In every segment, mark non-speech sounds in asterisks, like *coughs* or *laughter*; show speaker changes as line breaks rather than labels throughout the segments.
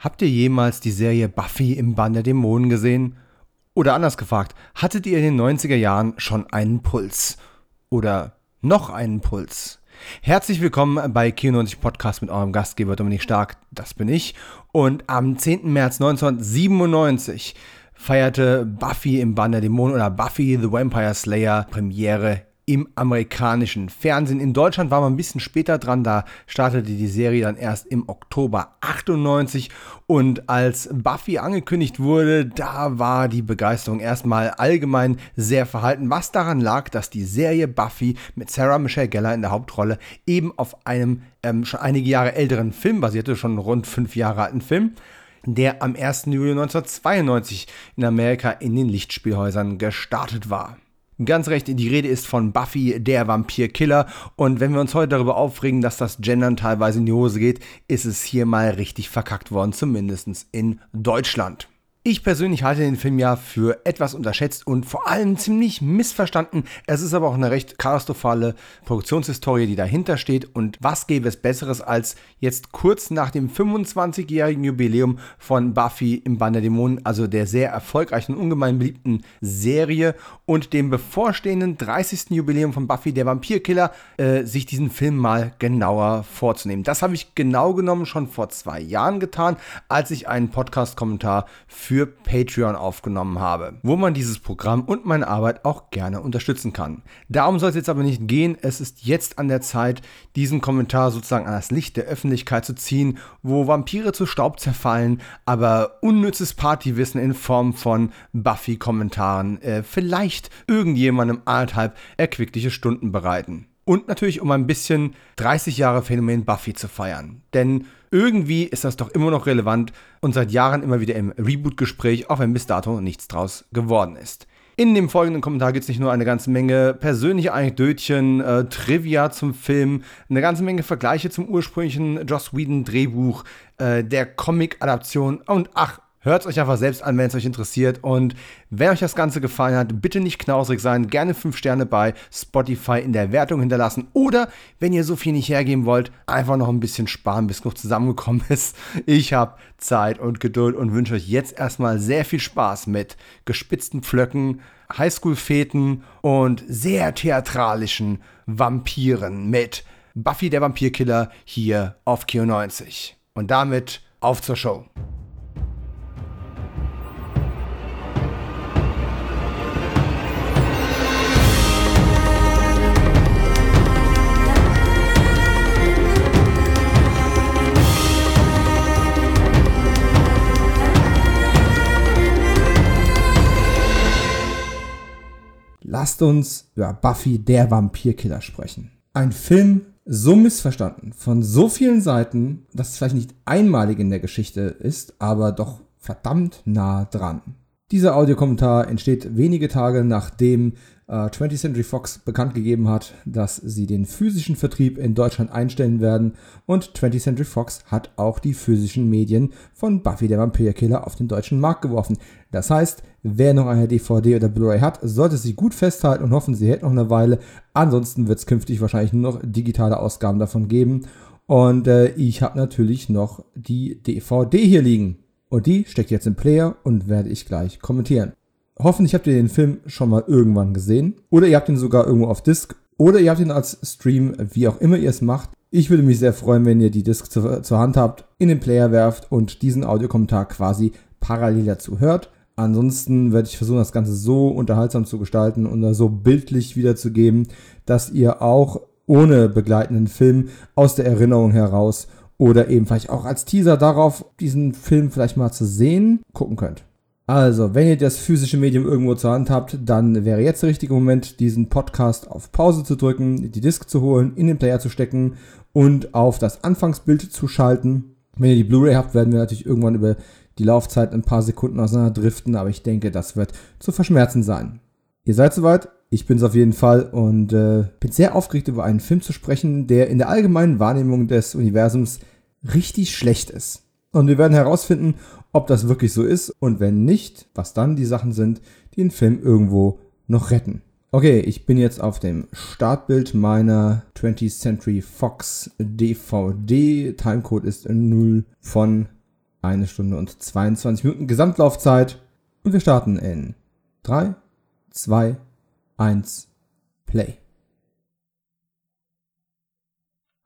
Habt ihr jemals die Serie Buffy im Bann der Dämonen gesehen? Oder anders gefragt, hattet ihr in den 90er Jahren schon einen Puls? Oder noch einen Puls? Herzlich willkommen bei Kino90 Podcast mit eurem Gastgeber Dominik Stark, das bin ich. Und am 10. März 1997 feierte Buffy im Bann der Dämonen oder Buffy the Vampire Slayer Premiere im amerikanischen Fernsehen. In Deutschland war man ein bisschen später dran, da startete die Serie dann erst im Oktober 98 und als Buffy angekündigt wurde, da war die Begeisterung erstmal allgemein sehr verhalten, was daran lag, dass die Serie Buffy mit Sarah Michelle Gellar in der Hauptrolle eben auf einem ähm, schon einige Jahre älteren Film basierte, schon rund fünf Jahre alten Film der am 1. Juli 1992 in Amerika in den Lichtspielhäusern gestartet war. Ganz recht, die Rede ist von Buffy, der Vampirkiller. Und wenn wir uns heute darüber aufregen, dass das Gendern teilweise in die Hose geht, ist es hier mal richtig verkackt worden, zumindest in Deutschland. Ich persönlich halte den Film ja für etwas unterschätzt und vor allem ziemlich missverstanden. Es ist aber auch eine recht katastrophale Produktionshistorie, die dahinter steht. Und was gäbe es Besseres, als jetzt kurz nach dem 25-jährigen Jubiläum von Buffy im Band der Dämonen, also der sehr erfolgreichen und ungemein beliebten Serie und dem bevorstehenden 30. Jubiläum von Buffy der Vampirkiller, äh, sich diesen Film mal genauer vorzunehmen. Das habe ich genau genommen schon vor zwei Jahren getan, als ich einen Podcast-Kommentar für für Patreon aufgenommen habe, wo man dieses Programm und meine Arbeit auch gerne unterstützen kann. Darum soll es jetzt aber nicht gehen. Es ist jetzt an der Zeit, diesen Kommentar sozusagen an das Licht der Öffentlichkeit zu ziehen, wo Vampire zu Staub zerfallen, aber unnützes Partywissen in Form von Buffy-Kommentaren äh, vielleicht irgendjemandem anderthalb erquickliche Stunden bereiten. Und natürlich, um ein bisschen 30 Jahre Phänomen Buffy zu feiern. Denn irgendwie ist das doch immer noch relevant und seit Jahren immer wieder im Reboot-Gespräch, auch wenn bis dato nichts draus geworden ist. In dem folgenden Kommentar gibt es nicht nur eine ganze Menge persönliche Anekdötchen, äh, Trivia zum Film, eine ganze Menge Vergleiche zum ursprünglichen Joss Whedon Drehbuch, äh, der Comic-Adaption und ach, Hört es euch einfach selbst an, wenn es euch interessiert. Und wenn euch das Ganze gefallen hat, bitte nicht knausrig sein. Gerne 5 Sterne bei Spotify in der Wertung hinterlassen. Oder, wenn ihr so viel nicht hergeben wollt, einfach noch ein bisschen sparen, bis genug zusammengekommen *laughs* ist. Ich habe Zeit und Geduld und wünsche euch jetzt erstmal sehr viel Spaß mit gespitzten Pflöcken, Highschool-Feten und sehr theatralischen Vampiren mit Buffy der Vampirkiller hier auf Kio 90. Und damit auf zur Show. Lasst uns über Buffy der Vampirkiller sprechen. Ein Film so missverstanden von so vielen Seiten, dass es vielleicht nicht einmalig in der Geschichte ist, aber doch verdammt nah dran. Dieser Audiokommentar entsteht wenige Tage nachdem äh, 20th Century Fox bekannt gegeben hat, dass sie den physischen Vertrieb in Deutschland einstellen werden und 20th Century Fox hat auch die physischen Medien von Buffy der Vampirkiller auf den deutschen Markt geworfen. Das heißt, wer noch eine DVD oder Blu-ray hat, sollte sie gut festhalten und hoffen, sie hält noch eine Weile. Ansonsten wird es künftig wahrscheinlich nur noch digitale Ausgaben davon geben. Und äh, ich habe natürlich noch die DVD hier liegen. Und die steckt jetzt im Player und werde ich gleich kommentieren. Hoffentlich habt ihr den Film schon mal irgendwann gesehen. Oder ihr habt ihn sogar irgendwo auf Disc. Oder ihr habt ihn als Stream, wie auch immer ihr es macht. Ich würde mich sehr freuen, wenn ihr die Disc zu, zur Hand habt, in den Player werft und diesen Audiokommentar quasi parallel dazu hört. Ansonsten werde ich versuchen, das Ganze so unterhaltsam zu gestalten und so bildlich wiederzugeben, dass ihr auch ohne begleitenden Film aus der Erinnerung heraus oder eben vielleicht auch als Teaser darauf, diesen Film vielleicht mal zu sehen, gucken könnt. Also, wenn ihr das physische Medium irgendwo zur Hand habt, dann wäre jetzt der richtige Moment, diesen Podcast auf Pause zu drücken, die Disk zu holen, in den Player zu stecken und auf das Anfangsbild zu schalten. Wenn ihr die Blu-ray habt, werden wir natürlich irgendwann über die Laufzeit ein paar Sekunden auseinander driften, aber ich denke, das wird zu verschmerzen sein. Ihr seid soweit? Ich bin's auf jeden Fall und äh, bin sehr aufgeregt über einen Film zu sprechen, der in der allgemeinen Wahrnehmung des Universums richtig schlecht ist. Und wir werden herausfinden, ob das wirklich so ist und wenn nicht, was dann die Sachen sind, die den Film irgendwo noch retten. Okay, ich bin jetzt auf dem Startbild meiner 20th Century Fox DVD. Timecode ist 0 von Eine Stunde und 22 Minuten Gesamtlaufzeit. Und wir starten in 3, 2, 1, Play.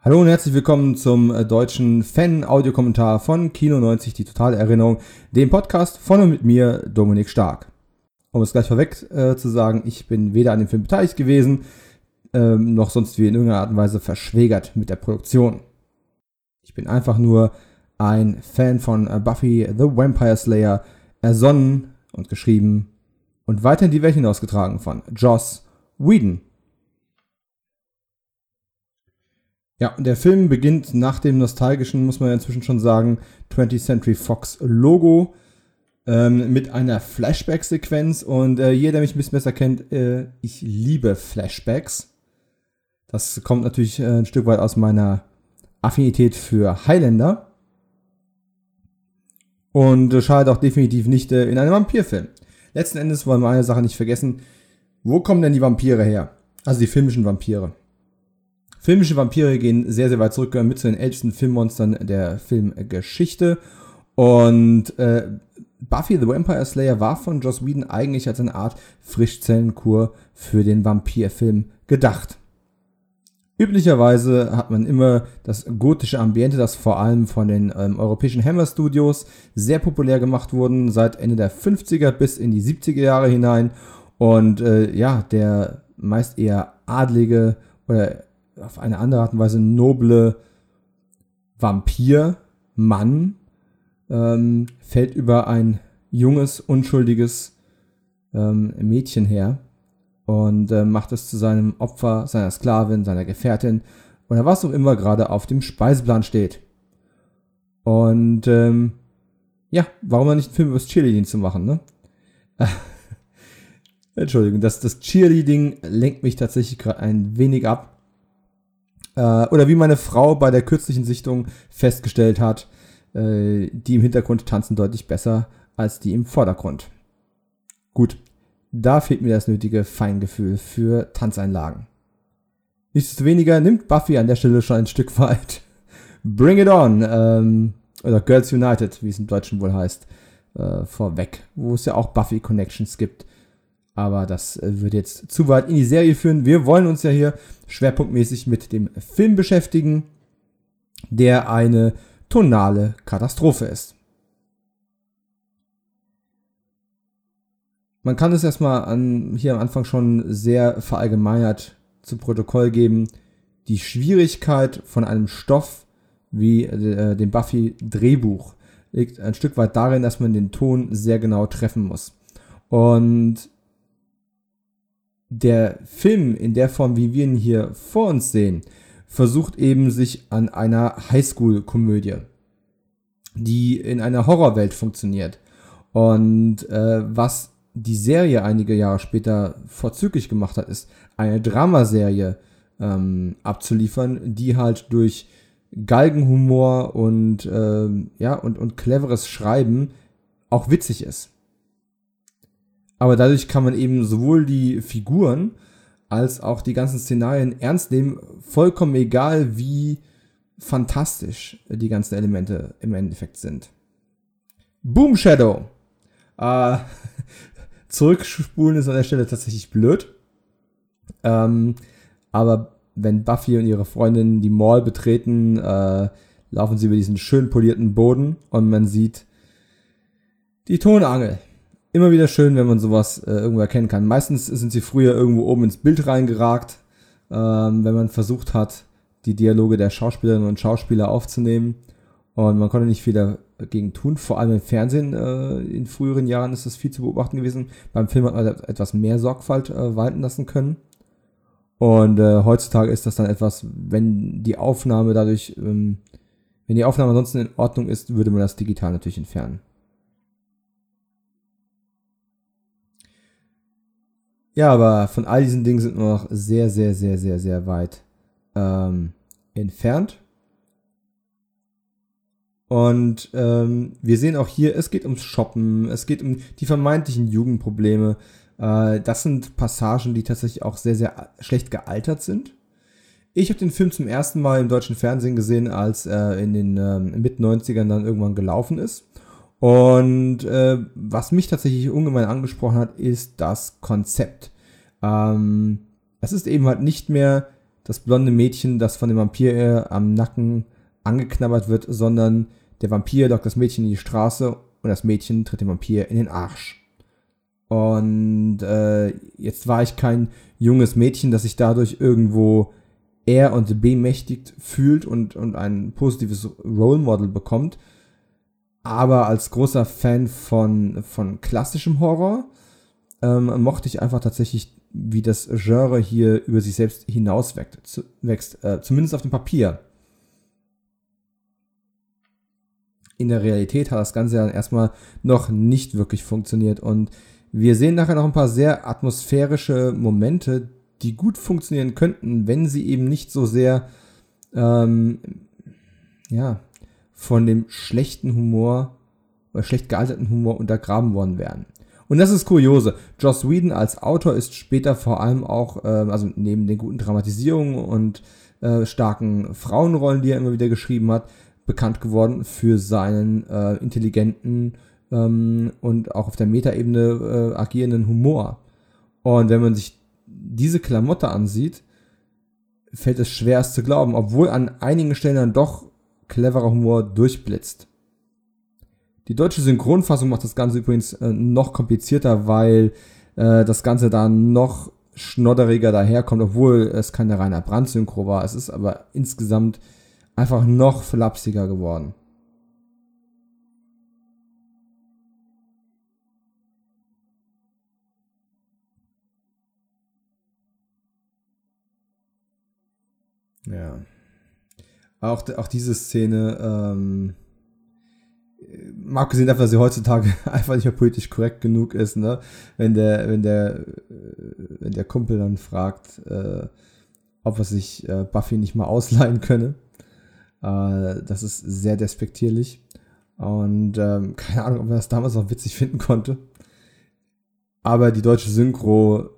Hallo und herzlich willkommen zum äh, deutschen Fan-Audiokommentar von Kino 90, die totale Erinnerung, dem Podcast von und mit mir, Dominik Stark. Um es gleich vorweg äh, zu sagen, ich bin weder an dem Film beteiligt gewesen, ähm, noch sonst wie in irgendeiner Art und Weise verschwägert mit der Produktion. Ich bin einfach nur ein Fan von äh, Buffy the Vampire Slayer, ersonnen und geschrieben und weiter in die Welt hinausgetragen von Joss Whedon. Ja, der Film beginnt nach dem nostalgischen, muss man inzwischen schon sagen, 20th Century Fox Logo ähm, mit einer Flashback-Sequenz. Und äh, jeder, der mich ein bisschen besser kennt, äh, ich liebe Flashbacks. Das kommt natürlich äh, ein Stück weit aus meiner Affinität für Highlander. Und schadet auch definitiv nicht äh, in einem Vampirfilm. Letzten Endes wollen wir eine Sache nicht vergessen. Wo kommen denn die Vampire her? Also die filmischen Vampire. Filmische Vampire gehen sehr, sehr weit zurück, gehören mit zu den ältesten Filmmonstern der Filmgeschichte. Und äh, Buffy the Vampire Slayer war von Joss Whedon eigentlich als eine Art Frischzellenkur für den Vampirfilm gedacht. Üblicherweise hat man immer das gotische Ambiente, das vor allem von den ähm, europäischen Hammer Studios sehr populär gemacht wurden, seit Ende der 50er bis in die 70er Jahre hinein. Und äh, ja, der meist eher adlige oder auf eine andere Art und Weise noble Vampir-Mann ähm, fällt über ein junges, unschuldiges ähm, Mädchen her und äh, macht es zu seinem Opfer, seiner Sklavin, seiner Gefährtin oder was auch immer gerade auf dem Speiseplan steht. Und ähm, ja, warum dann nicht einen Film über das Cheerleading zu machen, ne? *laughs* Entschuldigung, das, das Cheerleading lenkt mich tatsächlich gerade ein wenig ab. Äh, oder wie meine Frau bei der kürzlichen Sichtung festgestellt hat, äh, die im Hintergrund tanzen deutlich besser als die im Vordergrund. Gut, da fehlt mir das nötige Feingefühl für Tanzeinlagen. Nichtsdestoweniger nimmt Buffy an der Stelle schon ein Stück *laughs* weit Bring It On, ähm, oder Girls United, wie es im Deutschen wohl heißt, äh, vorweg, wo es ja auch Buffy Connections gibt. Aber das äh, würde jetzt zu weit in die Serie führen. Wir wollen uns ja hier schwerpunktmäßig mit dem Film beschäftigen, der eine tonale Katastrophe ist. Man kann es erstmal an, hier am Anfang schon sehr verallgemeinert zu Protokoll geben. Die Schwierigkeit von einem Stoff wie äh, dem Buffy-Drehbuch liegt ein Stück weit darin, dass man den Ton sehr genau treffen muss. Und der Film in der Form, wie wir ihn hier vor uns sehen, versucht eben sich an einer Highschool-Komödie, die in einer Horrorwelt funktioniert. Und äh, was die Serie einige Jahre später vorzüglich gemacht hat, ist eine Dramaserie ähm, abzuliefern, die halt durch Galgenhumor und ähm, ja und, und cleveres Schreiben auch witzig ist. Aber dadurch kann man eben sowohl die Figuren als auch die ganzen Szenarien ernst nehmen, vollkommen egal, wie fantastisch die ganzen Elemente im Endeffekt sind. Boom Shadow. Äh, *laughs* zurückspulen ist an der Stelle tatsächlich blöd. Ähm, aber wenn Buffy und ihre Freundin die Mall betreten, äh, laufen sie über diesen schön polierten Boden und man sieht die Tonangel immer wieder schön, wenn man sowas äh, irgendwo erkennen kann. Meistens sind sie früher irgendwo oben ins Bild reingeragt, ähm, wenn man versucht hat, die Dialoge der Schauspielerinnen und Schauspieler aufzunehmen. Und man konnte nicht viel dagegen tun. Vor allem im Fernsehen äh, in früheren Jahren ist das viel zu beobachten gewesen. Beim Film hat man etwas mehr Sorgfalt äh, walten lassen können. Und äh, heutzutage ist das dann etwas, wenn die Aufnahme dadurch, ähm, wenn die Aufnahme ansonsten in Ordnung ist, würde man das digital natürlich entfernen. Ja, aber von all diesen Dingen sind wir noch sehr, sehr, sehr, sehr, sehr weit ähm, entfernt. Und ähm, wir sehen auch hier, es geht ums Shoppen, es geht um die vermeintlichen Jugendprobleme. Äh, das sind Passagen, die tatsächlich auch sehr, sehr schlecht gealtert sind. Ich habe den Film zum ersten Mal im deutschen Fernsehen gesehen, als er in den ähm, Mit-90ern dann irgendwann gelaufen ist. Und äh, was mich tatsächlich ungemein angesprochen hat, ist das Konzept. Ähm, es ist eben halt nicht mehr das blonde Mädchen, das von dem Vampir äh, am Nacken angeknabbert wird, sondern der Vampir lockt das Mädchen in die Straße und das Mädchen tritt dem Vampir in den Arsch. Und äh, jetzt war ich kein junges Mädchen, das sich dadurch irgendwo eher und bemächtigt fühlt und, und ein positives Role Model bekommt. Aber als großer Fan von, von klassischem Horror ähm, mochte ich einfach tatsächlich, wie das Genre hier über sich selbst hinaus wächst, wächst äh, zumindest auf dem Papier. In der Realität hat das Ganze dann erstmal noch nicht wirklich funktioniert und wir sehen nachher noch ein paar sehr atmosphärische Momente, die gut funktionieren könnten, wenn sie eben nicht so sehr ähm, ja, von dem schlechten Humor oder schlecht gealterten Humor untergraben worden wären. Und das ist kuriose. Joss Whedon als Autor ist später vor allem auch, äh, also neben den guten Dramatisierungen und äh, starken Frauenrollen, die er immer wieder geschrieben hat, bekannt geworden für seinen äh, intelligenten ähm, und auch auf der Metaebene äh, agierenden Humor. Und wenn man sich diese Klamotte ansieht, fällt es schwer, es zu glauben, obwohl an einigen Stellen dann doch cleverer Humor durchblitzt. Die deutsche Synchronfassung macht das Ganze übrigens äh, noch komplizierter, weil äh, das Ganze da noch schnodderiger daherkommt, obwohl es keine reiner Brandsynchro war. Es ist aber insgesamt einfach noch flapsiger geworden. Ja. Auch, auch diese Szene, ähm, mal abgesehen davon, dass sie heutzutage *laughs* einfach nicht mehr politisch korrekt genug ist, ne? Wenn der, wenn der, wenn der Kumpel dann fragt, äh, ob er sich äh, Buffy nicht mal ausleihen könne. Äh, das ist sehr despektierlich. Und ähm, *laughs* keine Ahnung, ob man das damals noch witzig finden konnte. Aber die deutsche Synchro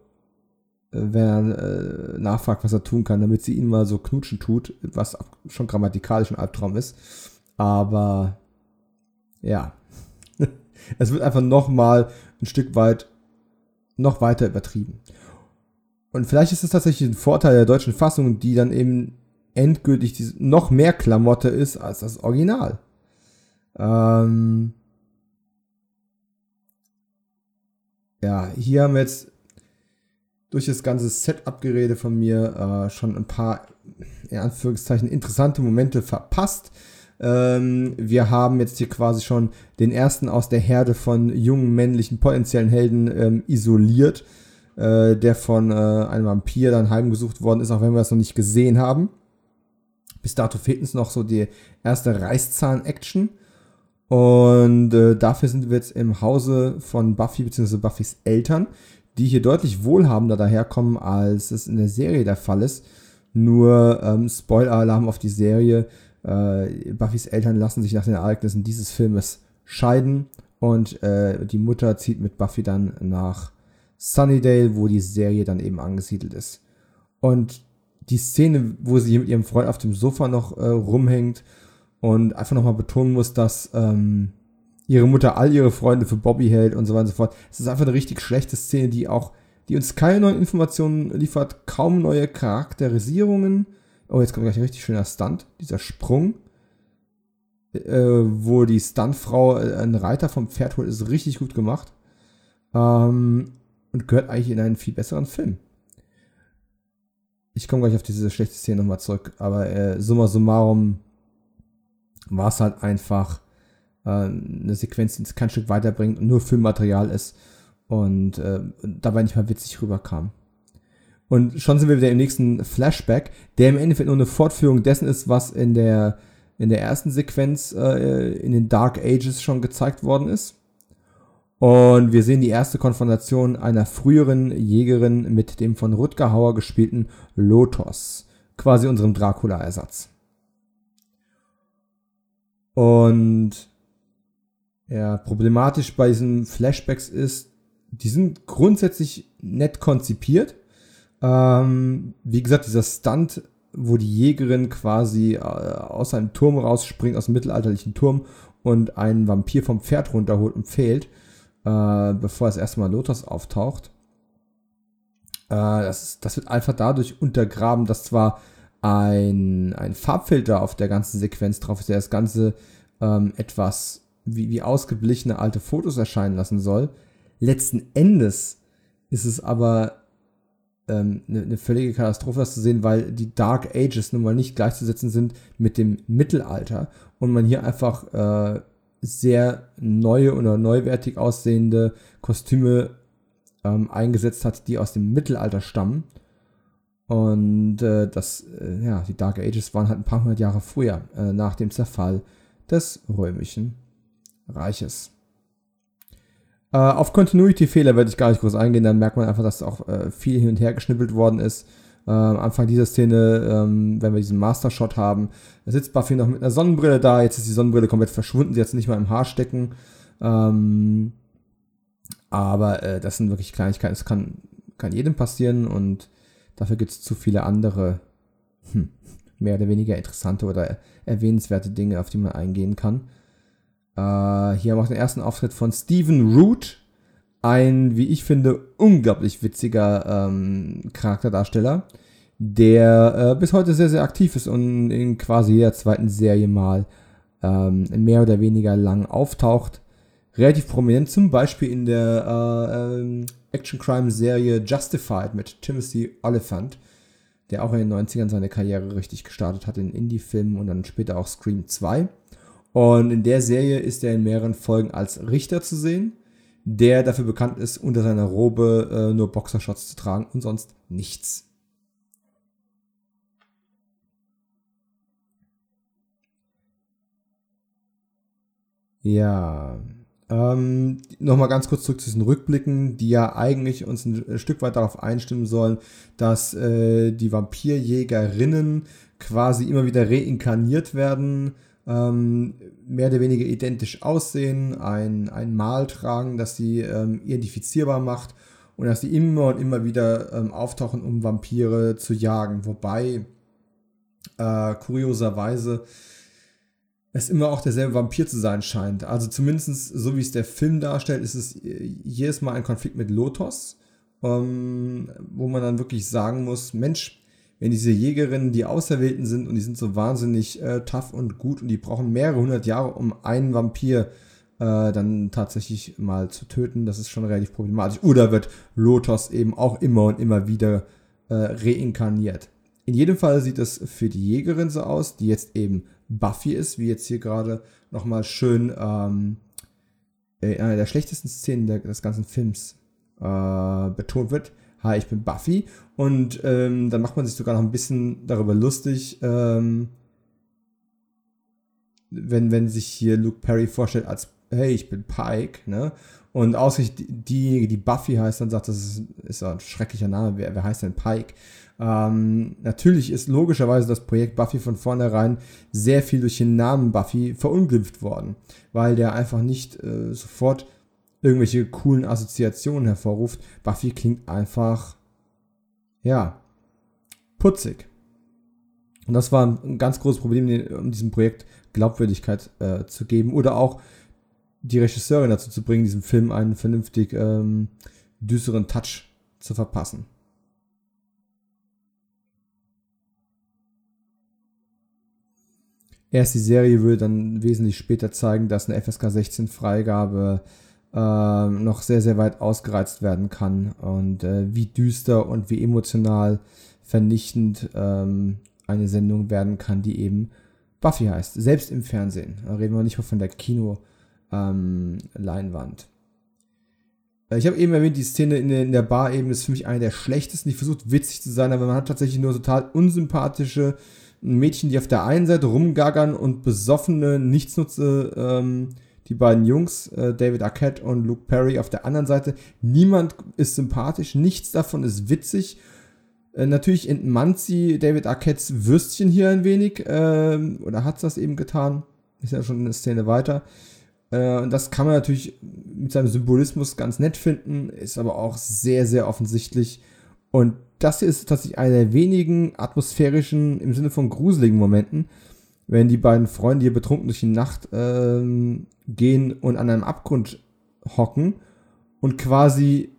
wenn er äh, nachfragt, was er tun kann, damit sie ihn mal so knutschen tut, was schon grammatikalisch ein Albtraum ist. Aber ja, *laughs* es wird einfach noch mal ein Stück weit noch weiter übertrieben. Und vielleicht ist es tatsächlich ein Vorteil der deutschen Fassung, die dann eben endgültig noch mehr Klamotte ist als das Original. Ähm ja, hier haben wir jetzt durch das ganze Setup-Gerede von mir äh, schon ein paar, in Anführungszeichen, interessante Momente verpasst. Ähm, wir haben jetzt hier quasi schon den ersten aus der Herde von jungen männlichen potenziellen Helden ähm, isoliert, äh, der von äh, einem Vampir dann heimgesucht worden ist, auch wenn wir das noch nicht gesehen haben. Bis dato fehlt uns noch so die erste Reißzahn-Action. Und äh, dafür sind wir jetzt im Hause von Buffy bzw. Buffys Eltern, die hier deutlich wohlhabender daherkommen, als es in der Serie der Fall ist. Nur ähm, Spoiler-Alarm auf die Serie. Äh, Buffys Eltern lassen sich nach den Ereignissen dieses Filmes scheiden und äh, die Mutter zieht mit Buffy dann nach Sunnydale, wo die Serie dann eben angesiedelt ist. Und die Szene, wo sie mit ihrem Freund auf dem Sofa noch äh, rumhängt und einfach nochmal betonen muss, dass ähm, ihre Mutter all ihre Freunde für Bobby hält und so weiter und so fort. Es ist einfach eine richtig schlechte Szene, die auch, die uns keine neuen Informationen liefert, kaum neue Charakterisierungen. Oh, jetzt kommt gleich ein richtig schöner Stunt, dieser Sprung, äh, wo die Stuntfrau äh, einen Reiter vom Pferd holt, ist richtig gut gemacht. Ähm, und gehört eigentlich in einen viel besseren Film. Ich komme gleich auf diese schlechte Szene nochmal zurück, aber äh, summa summarum war es halt einfach äh, eine Sequenz, die es kein Stück weiterbringt und nur Filmmaterial ist und äh, dabei nicht mal witzig rüberkam. Und schon sind wir wieder im nächsten Flashback, der im Endeffekt nur eine Fortführung dessen ist, was in der, in der ersten Sequenz äh, in den Dark Ages schon gezeigt worden ist. Und wir sehen die erste Konfrontation einer früheren Jägerin mit dem von Rutger Hauer gespielten Lotos, quasi unserem Dracula-Ersatz. Und ja, problematisch bei diesen Flashbacks ist, die sind grundsätzlich nett konzipiert. Ähm, wie gesagt, dieser Stunt, wo die Jägerin quasi äh, aus einem Turm rausspringt, aus dem mittelalterlichen Turm und einen Vampir vom Pferd runterholt und fehlt, äh, bevor das erste Mal Lotus auftaucht. Äh, das, das wird einfach dadurch untergraben, dass zwar ein, ein Farbfilter auf der ganzen Sequenz drauf ist, der das Ganze ähm, etwas wie, wie ausgeblichene alte Fotos erscheinen lassen soll. Letzten Endes ist es aber ähm, eine, eine völlige Katastrophe, das zu sehen, weil die Dark Ages nun mal nicht gleichzusetzen sind mit dem Mittelalter und man hier einfach äh, sehr neue oder neuwertig aussehende Kostüme ähm, eingesetzt hat, die aus dem Mittelalter stammen. Und äh, das, äh, ja, die Dark Ages waren halt ein paar hundert Jahre früher, äh, nach dem Zerfall des römischen Reiches. Äh, auf Continuity-Fehler werde ich gar nicht groß eingehen, dann merkt man einfach, dass auch äh, viel hin und her geschnippelt worden ist. Äh, am Anfang dieser Szene, ähm, wenn wir diesen Master-Shot haben, da sitzt Buffy noch mit einer Sonnenbrille da, jetzt ist die Sonnenbrille komplett verschwunden, sie hat nicht mal im Haar stecken. Ähm, aber äh, das sind wirklich Kleinigkeiten, es kann, kann jedem passieren und dafür gibt es zu viele andere, hm, mehr oder weniger interessante oder erwähnenswerte Dinge, auf die man eingehen kann. Äh, hier haben wir den ersten Auftritt von Stephen Root, ein, wie ich finde, unglaublich witziger ähm, Charakterdarsteller, der äh, bis heute sehr, sehr aktiv ist und in quasi jeder zweiten Serie mal ähm, mehr oder weniger lang auftaucht. Relativ prominent, zum Beispiel in der äh, ähm, Action-Crime-Serie Justified mit Timothy Oliphant, der auch in den 90ern seine Karriere richtig gestartet hat in Indie-Filmen und dann später auch Scream 2. Und in der Serie ist er in mehreren Folgen als Richter zu sehen, der dafür bekannt ist, unter seiner Robe äh, nur Boxershots zu tragen und sonst nichts. Ja, ähm, Nochmal ganz kurz zurück zu diesen Rückblicken, die ja eigentlich uns ein Stück weit darauf einstimmen sollen, dass äh, die Vampirjägerinnen quasi immer wieder reinkarniert werden ähm, mehr oder weniger identisch aussehen, ein, ein Mal tragen, das sie ähm, identifizierbar macht und dass sie immer und immer wieder ähm, auftauchen, um Vampire zu jagen. Wobei, äh, kurioserweise, es immer auch derselbe Vampir zu sein scheint. Also zumindest so wie es der Film darstellt, ist es jedes Mal ein Konflikt mit Lotos, ähm, wo man dann wirklich sagen muss, Mensch, wenn diese Jägerinnen die Auserwählten sind und die sind so wahnsinnig äh, tough und gut und die brauchen mehrere hundert Jahre, um einen Vampir äh, dann tatsächlich mal zu töten, das ist schon relativ problematisch. Oder wird Lotos eben auch immer und immer wieder äh, reinkarniert. In jedem Fall sieht es für die Jägerin so aus, die jetzt eben Buffy ist, wie jetzt hier gerade nochmal schön ähm, in einer der schlechtesten Szenen des ganzen Films äh, betont wird hi, ich bin Buffy. Und ähm, dann macht man sich sogar noch ein bisschen darüber lustig, ähm, wenn, wenn sich hier Luke Perry vorstellt als, hey, ich bin Pike, ne? Und ausgerechnet diejenige, die Buffy heißt, dann sagt, das ist, ist ein schrecklicher Name, wer, wer heißt denn Pike? Ähm, natürlich ist logischerweise das Projekt Buffy von vornherein sehr viel durch den Namen Buffy verunglimpft worden, weil der einfach nicht äh, sofort irgendwelche coolen Assoziationen hervorruft. Buffy klingt einfach, ja, putzig. Und das war ein ganz großes Problem, um diesem Projekt Glaubwürdigkeit äh, zu geben oder auch die Regisseurin dazu zu bringen, diesem Film einen vernünftig ähm, düsteren Touch zu verpassen. Erst die Serie würde dann wesentlich später zeigen, dass eine FSK 16 Freigabe äh, noch sehr, sehr weit ausgereizt werden kann und äh, wie düster und wie emotional vernichtend ähm, eine Sendung werden kann, die eben Buffy heißt. Selbst im Fernsehen. Da reden wir nicht mal von der Kino-Leinwand. Ähm, ich habe eben erwähnt, die Szene in der, in der Bar eben ist für mich eine der schlechtesten. Die versucht witzig zu sein, aber man hat tatsächlich nur total unsympathische Mädchen, die auf der einen Seite rumgaggern und besoffene, nichtsnutze ähm, die beiden Jungs, äh, David Arquette und Luke Perry auf der anderen Seite. Niemand ist sympathisch, nichts davon ist witzig. Äh, natürlich entmannt sie David Arquettes Würstchen hier ein wenig, äh, oder hat das eben getan. Ist ja schon eine Szene weiter. Äh, und das kann man natürlich mit seinem Symbolismus ganz nett finden, ist aber auch sehr, sehr offensichtlich. Und das hier ist tatsächlich einer der wenigen atmosphärischen, im Sinne von gruseligen Momenten, wenn die beiden Freunde hier betrunken durch die Nacht ähm, gehen und an einem Abgrund hocken und quasi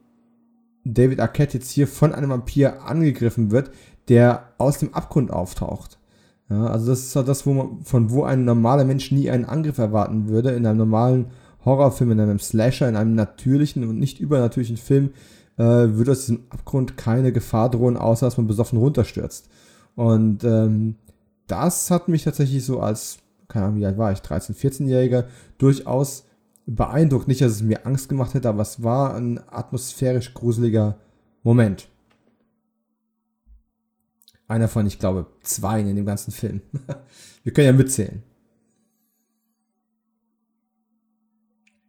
David Arquette jetzt hier von einem Vampir angegriffen wird, der aus dem Abgrund auftaucht. Ja, also das ist halt das, wo man, von wo ein normaler Mensch nie einen Angriff erwarten würde. In einem normalen Horrorfilm, in einem Slasher, in einem natürlichen und nicht übernatürlichen Film äh, würde aus diesem Abgrund keine Gefahr drohen, außer dass man besoffen runterstürzt. Und ähm, das hat mich tatsächlich so als, keine Ahnung, wie alt war ich, 13-, 14-Jähriger, durchaus beeindruckt. Nicht, dass es mir Angst gemacht hätte, aber es war ein atmosphärisch gruseliger Moment. Einer von, ich glaube, zwei in dem ganzen Film. *laughs* Wir können ja mitzählen.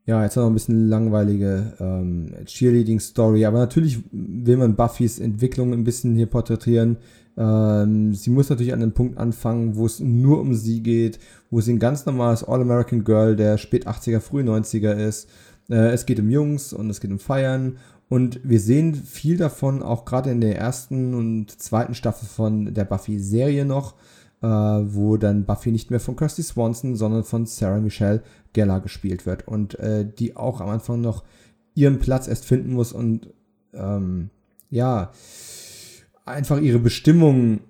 Ja, jetzt noch ein bisschen langweilige ähm, Cheerleading-Story, aber natürlich will man Buffys Entwicklung ein bisschen hier porträtieren. Ähm, sie muss natürlich an einem Punkt anfangen, wo es nur um sie geht, wo sie ein ganz normales All-American Girl der spät 80er, früh 90er ist. Äh, es geht um Jungs und es geht um Feiern und wir sehen viel davon auch gerade in der ersten und zweiten Staffel von der Buffy-Serie noch, äh, wo dann Buffy nicht mehr von Kirsty Swanson, sondern von Sarah Michelle Gellar gespielt wird und äh, die auch am Anfang noch ihren Platz erst finden muss und ähm, ja, einfach ihre Bestimmung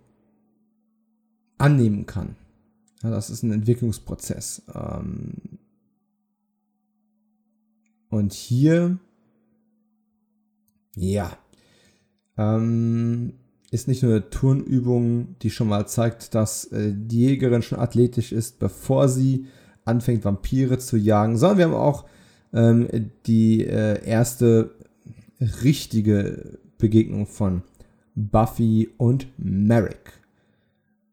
annehmen kann. Ja, das ist ein Entwicklungsprozess. Ähm und hier ja. Ähm, ist nicht nur eine Turnübung, die schon mal zeigt, dass äh, die Jägerin schon athletisch ist, bevor sie anfängt, Vampire zu jagen, sondern wir haben auch ähm, die äh, erste richtige Begegnung von Buffy und Merrick.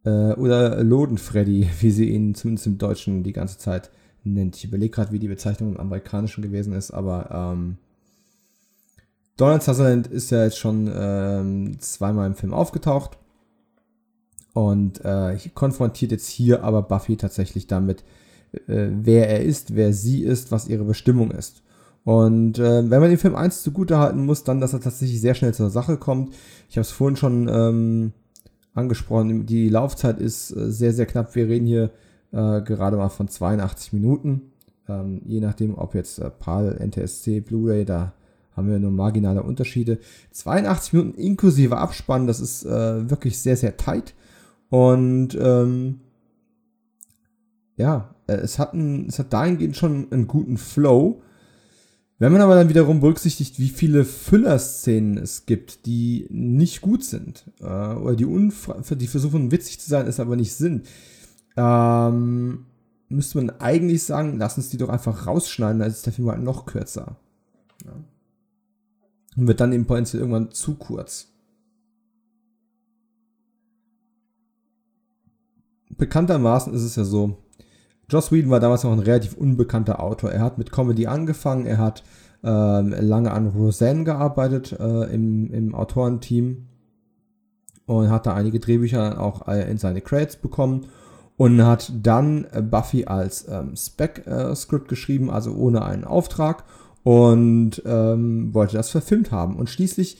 Äh, oder Loden Freddy, *laughs* wie sie ihn zumindest im Deutschen die ganze Zeit nennt. Ich überlege gerade, wie die Bezeichnung im Amerikanischen gewesen ist, aber ähm, Donald Sutherland ist ja jetzt schon ähm, zweimal im Film aufgetaucht und äh, konfrontiert jetzt hier aber Buffy tatsächlich damit, äh, wer er ist, wer sie ist, was ihre Bestimmung ist. Und äh, wenn man den Film 1 zugute halten muss, dann, dass er tatsächlich sehr schnell zur Sache kommt. Ich habe es vorhin schon ähm, angesprochen, die Laufzeit ist äh, sehr, sehr knapp. Wir reden hier äh, gerade mal von 82 Minuten. Ähm, je nachdem, ob jetzt äh, PAL, NTSC, Blu-ray, da haben wir nur marginale Unterschiede. 82 Minuten inklusive Abspann, das ist äh, wirklich sehr, sehr tight. Und ähm, ja, äh, es hat, ein, es hat dahingehend schon einen guten Flow. Wenn man aber dann wiederum berücksichtigt, wie viele Füllerszenen es gibt, die nicht gut sind, äh, oder die, die versuchen witzig zu sein, es aber nicht sind, ähm, müsste man eigentlich sagen, lass uns die doch einfach rausschneiden, dann ist der Film halt noch kürzer. Ja und wird dann eben potenziell irgendwann zu kurz. Bekanntermaßen ist es ja so, Joss Whedon war damals noch ein relativ unbekannter Autor. Er hat mit Comedy angefangen, er hat ähm, lange an Roseanne gearbeitet äh, im, im Autorenteam und hat da einige Drehbücher auch äh, in seine Credits bekommen und hat dann Buffy als ähm, Spec-Script äh, geschrieben, also ohne einen Auftrag und ähm, wollte das verfilmt haben. Und schließlich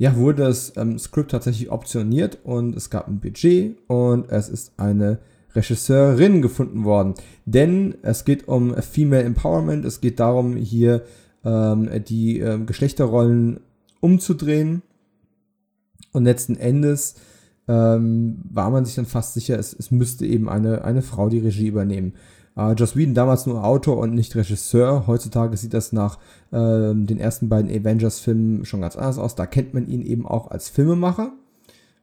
ja, wurde das ähm, Skript tatsächlich optioniert und es gab ein Budget und es ist eine Regisseurin gefunden worden. Denn es geht um Female Empowerment, es geht darum, hier ähm, die äh, Geschlechterrollen umzudrehen. Und letzten Endes ähm, war man sich dann fast sicher, es, es müsste eben eine, eine Frau die Regie übernehmen. Äh, Joss Whedon damals nur Autor und nicht Regisseur. Heutzutage sieht das nach äh, den ersten beiden Avengers-Filmen schon ganz anders aus. Da kennt man ihn eben auch als Filmemacher.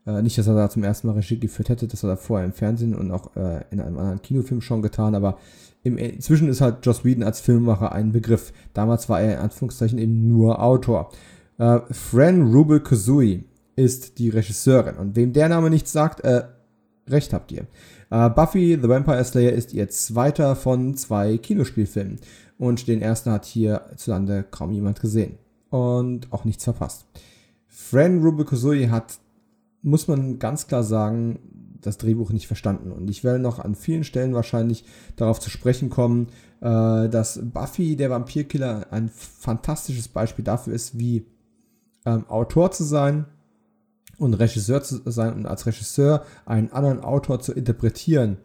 Äh, nicht, dass er da zum ersten Mal Regie geführt hätte, das hat er vorher im Fernsehen und auch äh, in einem anderen Kinofilm schon getan, aber im, inzwischen ist halt Joss Whedon als Filmemacher ein Begriff. Damals war er in Anführungszeichen eben nur Autor. Äh, Fran Rubel Kazooie ist die Regisseurin und wem der Name nichts sagt, äh, recht habt ihr. Uh, Buffy the Vampire Slayer ist ihr zweiter von zwei Kinospielfilmen. Und den ersten hat hierzulande kaum jemand gesehen. Und auch nichts verpasst. Fran Rubikosui hat, muss man ganz klar sagen, das Drehbuch nicht verstanden. Und ich werde noch an vielen Stellen wahrscheinlich darauf zu sprechen kommen, äh, dass Buffy, der Vampirkiller, ein fantastisches Beispiel dafür ist, wie ähm, Autor zu sein und Regisseur zu sein und als Regisseur einen anderen Autor zu interpretieren,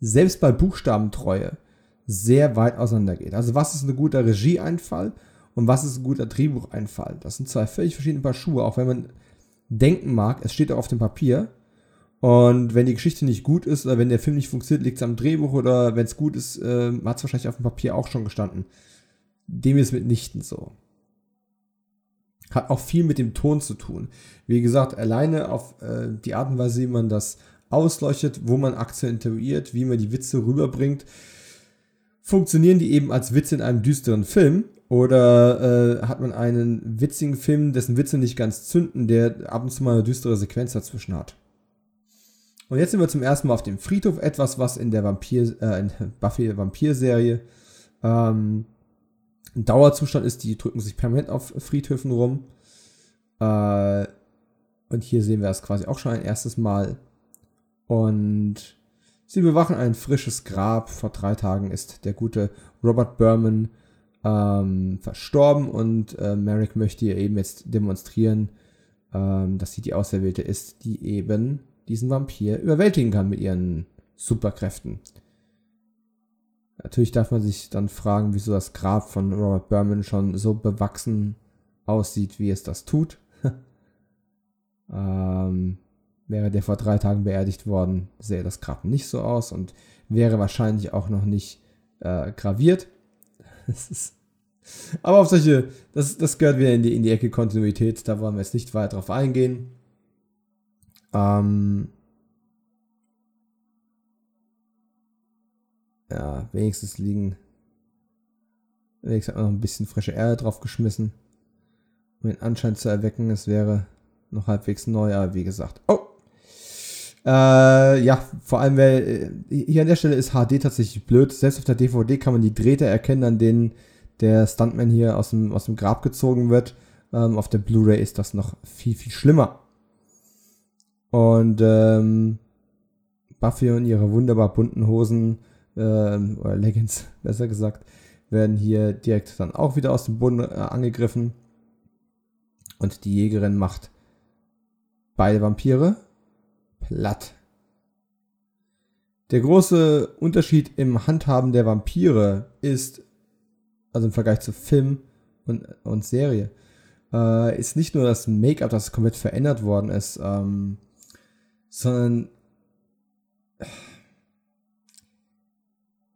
selbst bei Buchstabentreue, sehr weit auseinandergeht. Also was ist ein guter Regieeinfall und was ist ein guter Drehbucheinfall? Das sind zwei völlig verschiedene Paar Schuhe, auch wenn man denken mag, es steht auch auf dem Papier. Und wenn die Geschichte nicht gut ist oder wenn der Film nicht funktioniert, liegt es am Drehbuch oder wenn es gut ist, äh, hat es wahrscheinlich auf dem Papier auch schon gestanden. Dem ist mitnichten so. Hat auch viel mit dem Ton zu tun. Wie gesagt, alleine auf äh, die Art und Weise, wie man das ausleuchtet, wo man akzentuiert, wie man die Witze rüberbringt, funktionieren die eben als Witze in einem düsteren Film. Oder äh, hat man einen witzigen Film, dessen Witze nicht ganz zünden, der ab und zu mal eine düstere Sequenz dazwischen hat. Und jetzt sind wir zum ersten Mal auf dem Friedhof, etwas, was in der Vampir, äh, in Buffy Vampir-Serie ähm, ein Dauerzustand ist, die drücken sich permanent auf Friedhöfen rum. Äh, und hier sehen wir das quasi auch schon ein erstes Mal. Und sie bewachen ein frisches Grab. Vor drei Tagen ist der gute Robert Berman ähm, verstorben und äh, Merrick möchte ihr eben jetzt demonstrieren, ähm, dass sie die Auserwählte ist, die eben diesen Vampir überwältigen kann mit ihren Superkräften. Natürlich darf man sich dann fragen, wieso das Grab von Robert Berman schon so bewachsen aussieht, wie es das tut. *laughs* ähm, wäre der vor drei Tagen beerdigt worden, sähe das Grab nicht so aus und wäre wahrscheinlich auch noch nicht äh, graviert. *laughs* aber auf solche, das, das gehört wieder in die, in die Ecke Kontinuität, da wollen wir jetzt nicht weiter drauf eingehen. Ähm, ja, wenigstens liegen. Wenigstens hat man noch ein bisschen frische Erde drauf geschmissen, um den Anschein zu erwecken, es wäre noch halbwegs neu, aber wie gesagt. Oh! Äh, ja, vor allem, weil äh, hier an der Stelle ist HD tatsächlich blöd. Selbst auf der DVD kann man die Drähte erkennen, an denen der Stuntman hier aus dem, aus dem Grab gezogen wird. Ähm, auf der Blu-ray ist das noch viel, viel schlimmer. Und ähm, Buffy und ihre wunderbar bunten Hosen ähm, oder Leggings, *laughs* besser gesagt, werden hier direkt dann auch wieder aus dem Boden äh, angegriffen. Und die Jägerin macht beide Vampire platt. Der große Unterschied im Handhaben der Vampire ist, also im Vergleich zu Film und, und Serie, äh, ist nicht nur das Make-up, das komplett verändert worden ist, ähm, sondern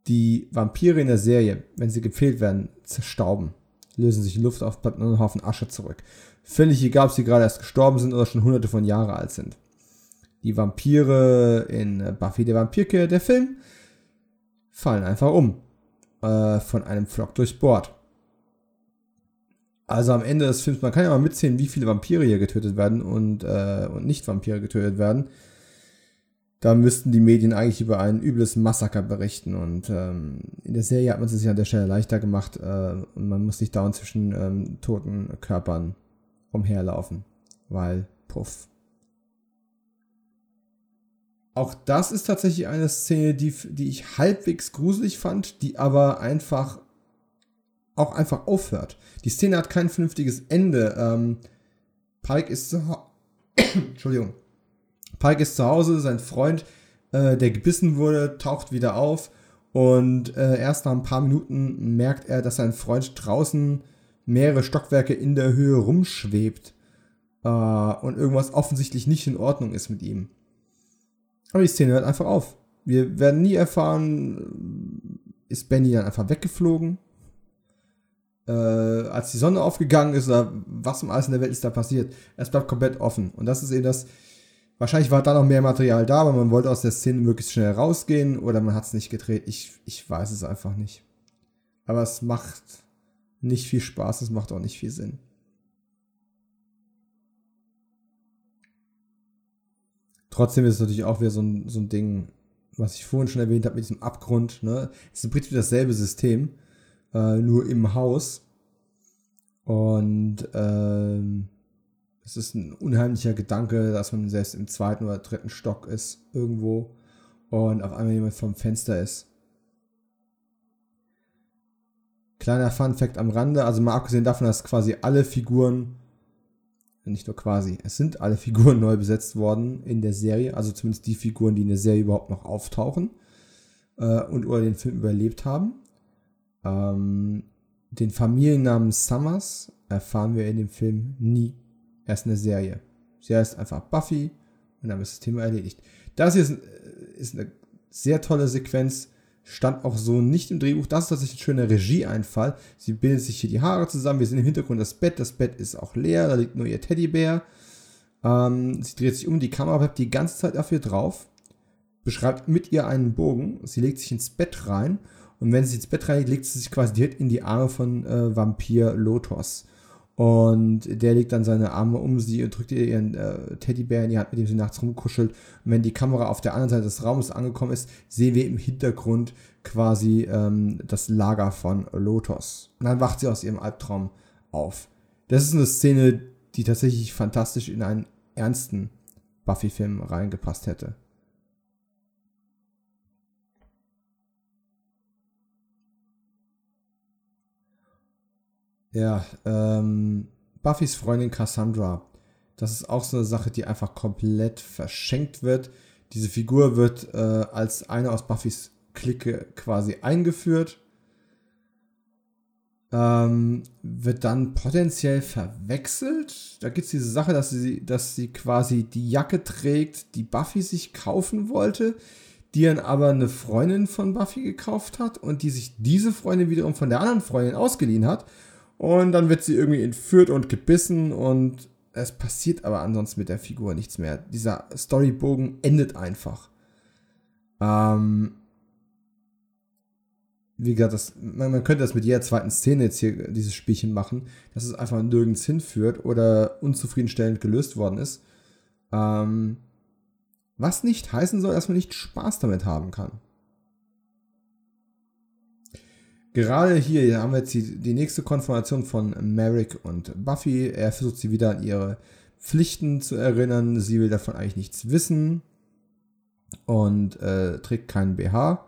die Vampire in der Serie, wenn sie gepfählt werden, zerstauben, lösen sich in Luft auf, bleibt nur ein Haufen Asche zurück. Völlig egal, ob sie gerade erst gestorben sind oder schon hunderte von Jahren alt sind. Die Vampire in Buffy der Vampirkehr, der Film, fallen einfach um. Äh, von einem Flock durchbohrt. Also am Ende des Films, man kann ja mal mitzählen, wie viele Vampire hier getötet werden und, äh, und Nicht-Vampire getötet werden da müssten die Medien eigentlich über ein übles Massaker berichten. Und ähm, in der Serie hat man es sich an der Stelle leichter gemacht äh, und man muss nicht dauernd zwischen ähm, toten Körpern umherlaufen, weil puff. Auch das ist tatsächlich eine Szene, die, die ich halbwegs gruselig fand, die aber einfach auch einfach aufhört. Die Szene hat kein vernünftiges Ende. Ähm, Pike ist zu *coughs* Entschuldigung. Pike ist zu Hause, sein Freund, äh, der gebissen wurde, taucht wieder auf und äh, erst nach ein paar Minuten merkt er, dass sein Freund draußen mehrere Stockwerke in der Höhe rumschwebt äh, und irgendwas offensichtlich nicht in Ordnung ist mit ihm. Aber die Szene hört einfach auf. Wir werden nie erfahren, ist Benny dann einfach weggeflogen, äh, als die Sonne aufgegangen ist oder was um alles in der Welt ist da passiert. Es bleibt komplett offen. Und das ist eben das, Wahrscheinlich war da noch mehr Material da, aber man wollte aus der Szene möglichst schnell rausgehen oder man hat es nicht gedreht. Ich, ich weiß es einfach nicht. Aber es macht nicht viel Spaß, es macht auch nicht viel Sinn. Trotzdem ist es natürlich auch wieder so ein, so ein Ding, was ich vorhin schon erwähnt habe mit diesem Abgrund. Ne? Es ist im Prinzip dasselbe System, äh, nur im Haus. Und ähm, es ist ein unheimlicher Gedanke, dass man selbst im zweiten oder dritten Stock ist, irgendwo, und auf einmal jemand vom Fenster ist. Kleiner Fun Fact am Rande, also mal abgesehen davon, dass quasi alle Figuren nicht nur quasi, es sind alle Figuren neu besetzt worden in der Serie, also zumindest die Figuren, die in der Serie überhaupt noch auftauchen äh, und oder den Film überlebt haben. Ähm, den Familiennamen Summers erfahren wir in dem Film nie. Erst in der Serie. Sie heißt einfach Buffy und dann ist das Thema erledigt. Das hier ist, äh, ist eine sehr tolle Sequenz. Stand auch so nicht im Drehbuch. Das ist tatsächlich ein schöner Regieeinfall. Sie bildet sich hier die Haare zusammen. Wir sehen im Hintergrund das Bett. Das Bett ist auch leer. Da liegt nur ihr Teddybär. Ähm, sie dreht sich um. Die Kamera bleibt die ganze Zeit auf ihr drauf. Beschreibt mit ihr einen Bogen. Sie legt sich ins Bett rein. Und wenn sie ins Bett reinlegt, legt sie sich quasi direkt in die Arme von äh, Vampir Lotos. Und der legt dann seine Arme um sie und drückt ihr ihren äh, Teddybär in die Hand, mit dem sie nachts rumkuschelt. Und wenn die Kamera auf der anderen Seite des Raumes angekommen ist, sehen wir im Hintergrund quasi ähm, das Lager von Lotus. Und dann wacht sie aus ihrem Albtraum auf. Das ist eine Szene, die tatsächlich fantastisch in einen ernsten Buffy-Film reingepasst hätte. Ja, ähm, Buffys Freundin Cassandra. Das ist auch so eine Sache, die einfach komplett verschenkt wird. Diese Figur wird äh, als eine aus Buffys Clique quasi eingeführt. Ähm, wird dann potenziell verwechselt. Da gibt es diese Sache, dass sie, dass sie quasi die Jacke trägt, die Buffy sich kaufen wollte, die dann aber eine Freundin von Buffy gekauft hat und die sich diese Freundin wiederum von der anderen Freundin ausgeliehen hat und dann wird sie irgendwie entführt und gebissen und es passiert aber ansonsten mit der Figur nichts mehr. Dieser Storybogen endet einfach. Ähm, wie gesagt, das, man, man, könnte das mit jeder zweiten Szene jetzt hier, dieses Spielchen machen, dass es einfach nirgends hinführt oder unzufriedenstellend gelöst worden ist. Ähm, was nicht heißen soll, dass man nicht Spaß damit haben kann. Gerade hier haben wir jetzt die, die nächste Konfrontation von Merrick und Buffy. Er versucht sie wieder an ihre Pflichten zu erinnern. Sie will davon eigentlich nichts wissen und äh, trägt keinen BH.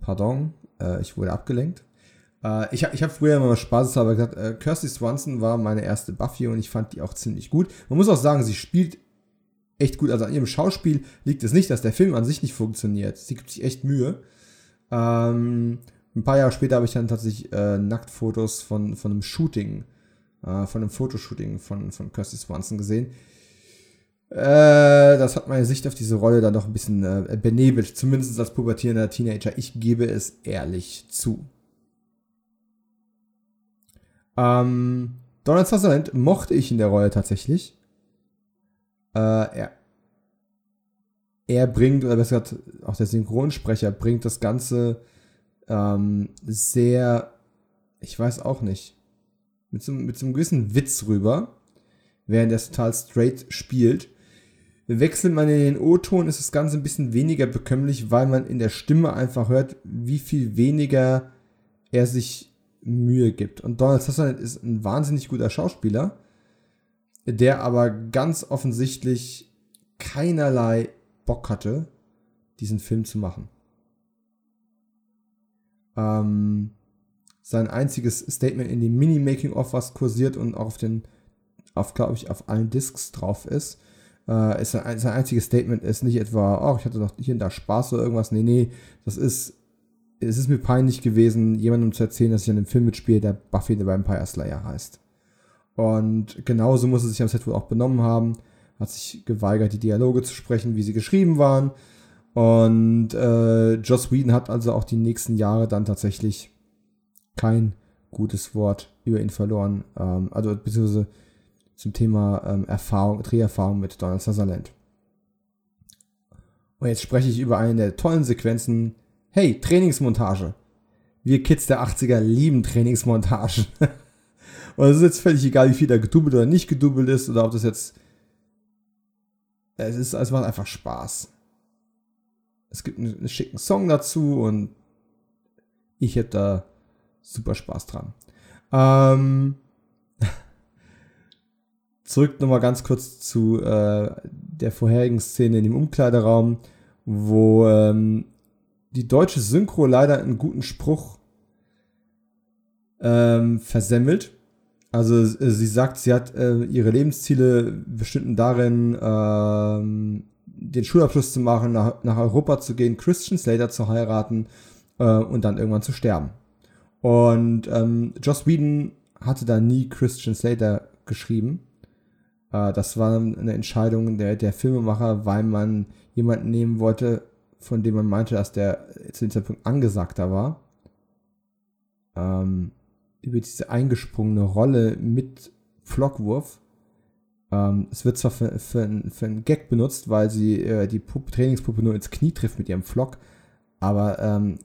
Pardon, äh, ich wurde abgelenkt. Äh, ich ich habe früher immer spaßeshalber gesagt, äh, Kirsty Swanson war meine erste Buffy und ich fand die auch ziemlich gut. Man muss auch sagen, sie spielt echt gut. Also an ihrem Schauspiel liegt es nicht, dass der Film an sich nicht funktioniert. Sie gibt sich echt Mühe. Ähm, ein paar Jahre später habe ich dann tatsächlich äh, Nacktfotos von, von einem Shooting, äh, von einem Fotoshooting von, von Kirsty Swanson gesehen. Äh, das hat meine Sicht auf diese Rolle dann noch ein bisschen äh, benebelt, zumindest als pubertierender Teenager. Ich gebe es ehrlich zu. Ähm, Donald Sutherland mochte ich in der Rolle tatsächlich. Äh, er, er bringt, oder besser gesagt, auch der Synchronsprecher bringt das Ganze ähm, sehr, ich weiß auch nicht, mit so, mit so einem gewissen Witz rüber, während er es total straight spielt. Wechselt man in den O-Ton, ist das Ganze ein bisschen weniger bekömmlich, weil man in der Stimme einfach hört, wie viel weniger er sich Mühe gibt. Und Donald Sutherland ist ein wahnsinnig guter Schauspieler, der aber ganz offensichtlich keinerlei Bock hatte, diesen Film zu machen. Ähm, sein einziges Statement in dem Mini-Making-of, was kursiert und auch auf den, auf, glaube ich, auf allen Discs drauf ist, äh, ist sein, sein einziges Statement ist nicht etwa, oh, ich hatte noch hier und da Spaß oder irgendwas. Nee, nee, das ist, es ist mir peinlich gewesen, jemandem zu erzählen, dass ich an einem Film mitspiele, der Buffy the Vampire Slayer heißt. Und genauso muss er sich am Set wohl auch benommen haben, hat sich geweigert, die Dialoge zu sprechen, wie sie geschrieben waren und äh, Joss Whedon hat also auch die nächsten Jahre dann tatsächlich kein gutes Wort über ihn verloren. Ähm, also beziehungsweise zum Thema ähm, Erfahrung, Dreherfahrung mit Donald Sutherland. Und jetzt spreche ich über eine der tollen Sequenzen. Hey, Trainingsmontage. Wir Kids der 80er lieben Trainingsmontagen. *laughs* Und es ist jetzt völlig egal, wie viel da gedoubelt oder nicht gedoubelt ist oder ob das jetzt. Es ist, es macht einfach Spaß. Es gibt einen, einen schicken Song dazu und ich hätte da super Spaß dran. Ähm, *laughs* zurück nochmal ganz kurz zu äh, der vorherigen Szene in dem Umkleideraum, wo ähm, die deutsche Synchro leider einen guten Spruch ähm, versemmelt. Also äh, sie sagt, sie hat äh, ihre Lebensziele bestanden darin, ähm, den Schulabschluss zu machen, nach, nach Europa zu gehen, Christian Slater zu heiraten äh, und dann irgendwann zu sterben. Und ähm, Joss Whedon hatte da nie Christian Slater geschrieben. Äh, das war eine Entscheidung der, der Filmemacher, weil man jemanden nehmen wollte, von dem man meinte, dass der zu dem Zeitpunkt angesagter war. Ähm, über diese eingesprungene Rolle mit Flockwurf. Ähm, es wird zwar für, für, für einen Gag benutzt, weil sie äh, die Puppe, Trainingspuppe nur ins Knie trifft mit ihrem Flock, aber ähm,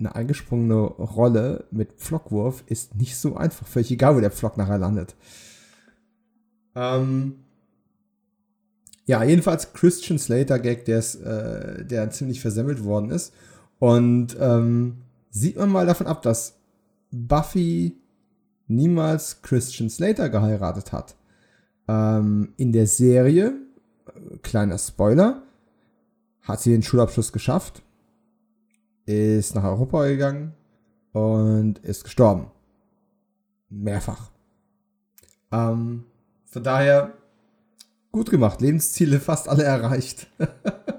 eine eingesprungene Rolle mit Flockwurf ist nicht so einfach. Völlig egal, wo der Flock nachher landet. Ähm, ja, jedenfalls Christian Slater Gag, der, äh, der ziemlich versemmelt worden ist. Und ähm, sieht man mal davon ab, dass Buffy niemals Christian Slater geheiratet hat. Ähm, in der Serie, äh, kleiner Spoiler, hat sie den Schulabschluss geschafft, ist nach Europa gegangen und ist gestorben. Mehrfach. Ähm, von daher Gut gemacht, Lebensziele fast alle erreicht. *laughs*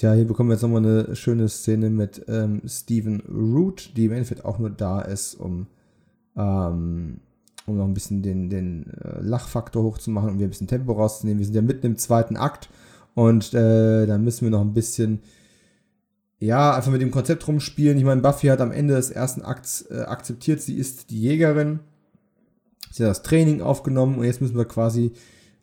Tja, hier bekommen wir jetzt nochmal eine schöne Szene mit ähm, Stephen Root, die im Endeffekt auch nur da ist, um, ähm, um noch ein bisschen den, den äh, Lachfaktor hochzumachen und wir ein bisschen Tempo rauszunehmen. Wir sind ja mitten im zweiten Akt und äh, da müssen wir noch ein bisschen ja, einfach mit dem Konzept rumspielen. Ich meine, Buffy hat am Ende des ersten Akts äh, akzeptiert, sie ist die Jägerin. Sie hat das Training aufgenommen und jetzt müssen wir quasi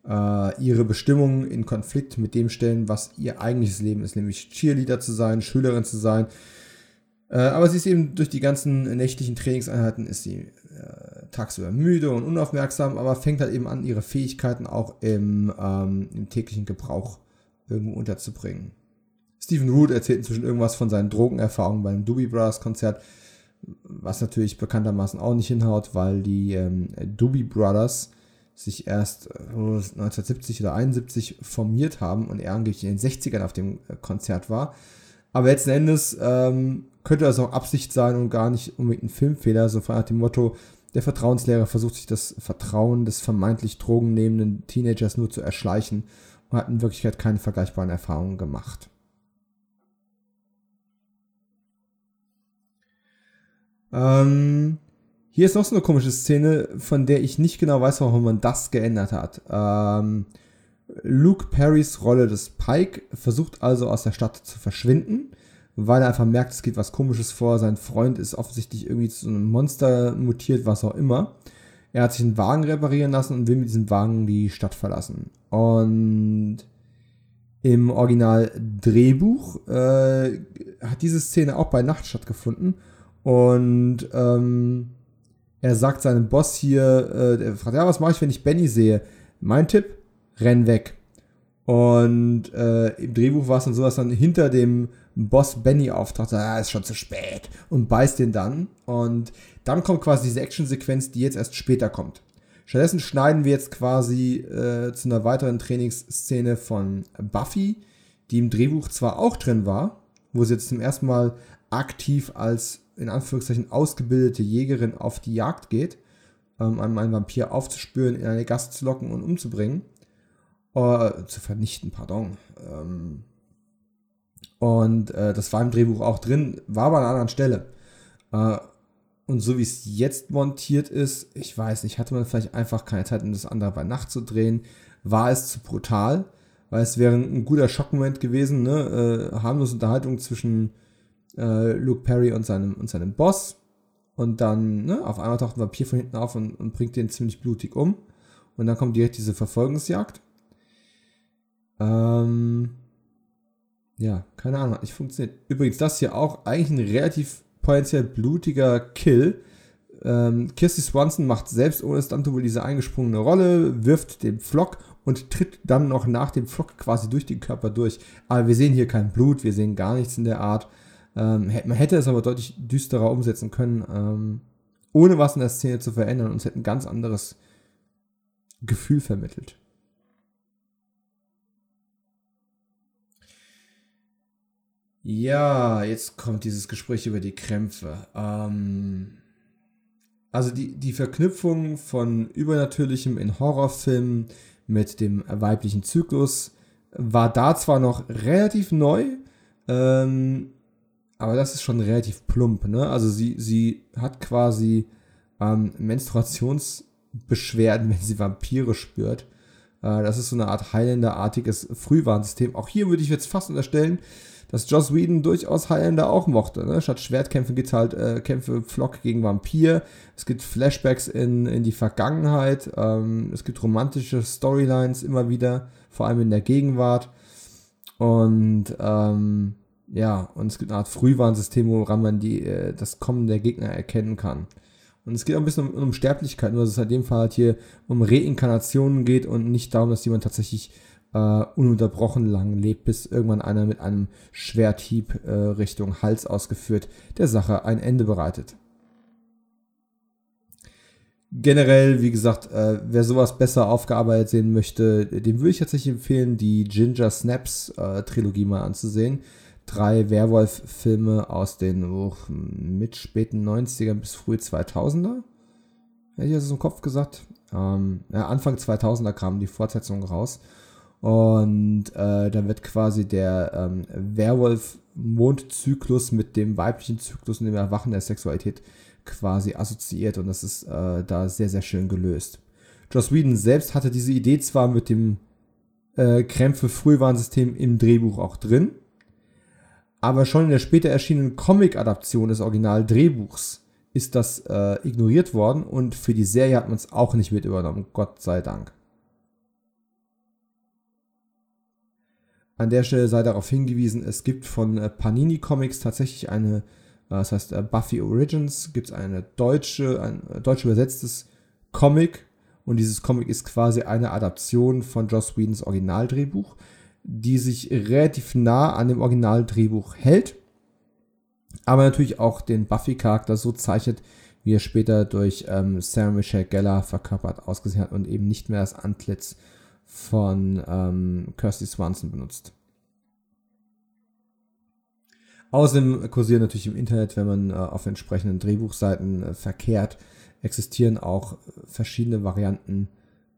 ihre Bestimmung in Konflikt mit dem stellen, was ihr eigentliches Leben ist, nämlich Cheerleader zu sein, Schülerin zu sein. Äh, aber sie ist eben durch die ganzen nächtlichen Trainingseinheiten ist sie äh, tagsüber müde und unaufmerksam, aber fängt halt eben an, ihre Fähigkeiten auch im, ähm, im täglichen Gebrauch irgendwo unterzubringen. Stephen Root erzählt inzwischen irgendwas von seinen Drogenerfahrungen beim Doobie Brothers Konzert, was natürlich bekanntermaßen auch nicht hinhaut, weil die ähm, Doobie Brothers sich erst äh, 1970 oder 71 formiert haben und er angeblich in den 60ern auf dem äh, Konzert war. Aber letzten Endes ähm, könnte das auch Absicht sein und gar nicht unbedingt ein Filmfehler, so nach dem Motto, der Vertrauenslehrer versucht sich das Vertrauen des vermeintlich drogennehmenden Teenagers nur zu erschleichen und hat in Wirklichkeit keine vergleichbaren Erfahrungen gemacht. Ähm, hier ist noch so eine komische Szene, von der ich nicht genau weiß, warum man das geändert hat. Ähm, Luke Perrys Rolle des Pike versucht also aus der Stadt zu verschwinden, weil er einfach merkt, es geht was Komisches vor. Sein Freund ist offensichtlich irgendwie zu einem Monster mutiert, was auch immer. Er hat sich einen Wagen reparieren lassen und will mit diesem Wagen die Stadt verlassen. Und im Original Drehbuch äh, hat diese Szene auch bei Nacht stattgefunden. Und ähm, er sagt seinem Boss hier, äh, fragt, ja, was mache ich, wenn ich Benny sehe? Mein Tipp, renn weg. Und äh, im Drehbuch war es dann so, dass dann hinter dem Boss Benny auftaucht, ah, ist schon zu spät und beißt den dann. Und dann kommt quasi diese Actionsequenz, die jetzt erst später kommt. Stattdessen schneiden wir jetzt quasi äh, zu einer weiteren Trainingsszene von Buffy, die im Drehbuch zwar auch drin war, wo sie jetzt zum ersten Mal aktiv als in Anführungszeichen ausgebildete Jägerin auf die Jagd geht, ähm, um einen Vampir aufzuspüren, in eine Gast zu locken und umzubringen. Äh, zu vernichten, pardon. Ähm, und äh, das war im Drehbuch auch drin, war aber an einer anderen Stelle. Äh, und so wie es jetzt montiert ist, ich weiß nicht, hatte man vielleicht einfach keine Zeit, um das andere bei Nacht zu drehen, war es zu brutal, weil es wäre ein guter Schockmoment gewesen, ne? Äh, harmlose Unterhaltung zwischen äh, Luke Perry und seinem, und seinem Boss. Und dann, ne, auf einmal taucht ein Vampir von hinten auf und, und bringt den ziemlich blutig um. Und dann kommt direkt diese Verfolgungsjagd. Ähm, ja, keine Ahnung, hat nicht funktioniert. Übrigens, das hier auch eigentlich ein relativ potenziell blutiger Kill. Ähm, Kirsty Swanson macht selbst ohne Stunt diese eingesprungene Rolle, wirft den Flock und tritt dann noch nach dem Flock quasi durch den Körper durch. Aber wir sehen hier kein Blut, wir sehen gar nichts in der Art. Ähm, man hätte es aber deutlich düsterer umsetzen können, ähm, ohne was in der Szene zu verändern und es hätte ein ganz anderes Gefühl vermittelt. Ja, jetzt kommt dieses Gespräch über die Krämpfe. Ähm, also die, die Verknüpfung von Übernatürlichem in Horrorfilmen mit dem weiblichen Zyklus war da zwar noch relativ neu, ähm, aber das ist schon relativ plump. Ne? Also sie, sie hat quasi ähm, Menstruationsbeschwerden, *laughs* wenn sie Vampire spürt. Äh, das ist so eine Art Highlander-artiges Frühwarnsystem. Auch hier würde ich jetzt fast unterstellen, dass Joss Whedon durchaus Highlander auch mochte. Ne? Statt Schwertkämpfen gibt es halt äh, Kämpfe Flock gegen Vampir. Es gibt Flashbacks in, in die Vergangenheit. Ähm, es gibt romantische Storylines immer wieder, vor allem in der Gegenwart. Und ähm, ja, und es gibt eine Art Frühwarnsystem, woran man die, äh, das Kommen der Gegner erkennen kann. Und es geht auch ein bisschen um, um Sterblichkeit, nur dass es halt in dem Fall halt hier um Reinkarnationen geht und nicht darum, dass jemand tatsächlich äh, ununterbrochen lang lebt, bis irgendwann einer mit einem Schwerthieb äh, Richtung Hals ausgeführt der Sache ein Ende bereitet. Generell, wie gesagt, äh, wer sowas besser aufgearbeitet sehen möchte, dem würde ich tatsächlich empfehlen, die Ginger Snaps äh, Trilogie mal anzusehen. Drei Werwolf-Filme aus den oh, mit späten 90ern bis früh 2000er. Hätte ich das im Kopf gesagt. Ähm, ja, Anfang 2000er kam die Fortsetzung raus. Und äh, da wird quasi der ähm, Werwolf-Mondzyklus mit dem weiblichen Zyklus und dem Erwachen der Sexualität quasi assoziiert. Und das ist äh, da sehr, sehr schön gelöst. Joss Whedon selbst hatte diese Idee zwar mit dem äh, Krämpfe-Frühwarnsystem im Drehbuch auch drin, aber schon in der später erschienenen Comic-Adaption des Original-Drehbuchs ist das äh, ignoriert worden und für die Serie hat man es auch nicht mit übernommen, Gott sei Dank. An der Stelle sei darauf hingewiesen, es gibt von äh, Panini Comics tatsächlich eine, äh, das heißt äh, Buffy Origins, gibt es eine deutsche, ein deutsch übersetztes Comic und dieses Comic ist quasi eine Adaption von Joss Whedons Originaldrehbuch, die sich relativ nah an dem Originaldrehbuch hält, aber natürlich auch den Buffy-Charakter so zeichnet, wie er später durch ähm, Sarah Michelle Gellar verkörpert ausgesehen hat und eben nicht mehr das Antlitz von ähm, Kirsty Swanson benutzt. Außerdem kursieren natürlich im Internet, wenn man äh, auf entsprechenden Drehbuchseiten äh, verkehrt, existieren auch verschiedene Varianten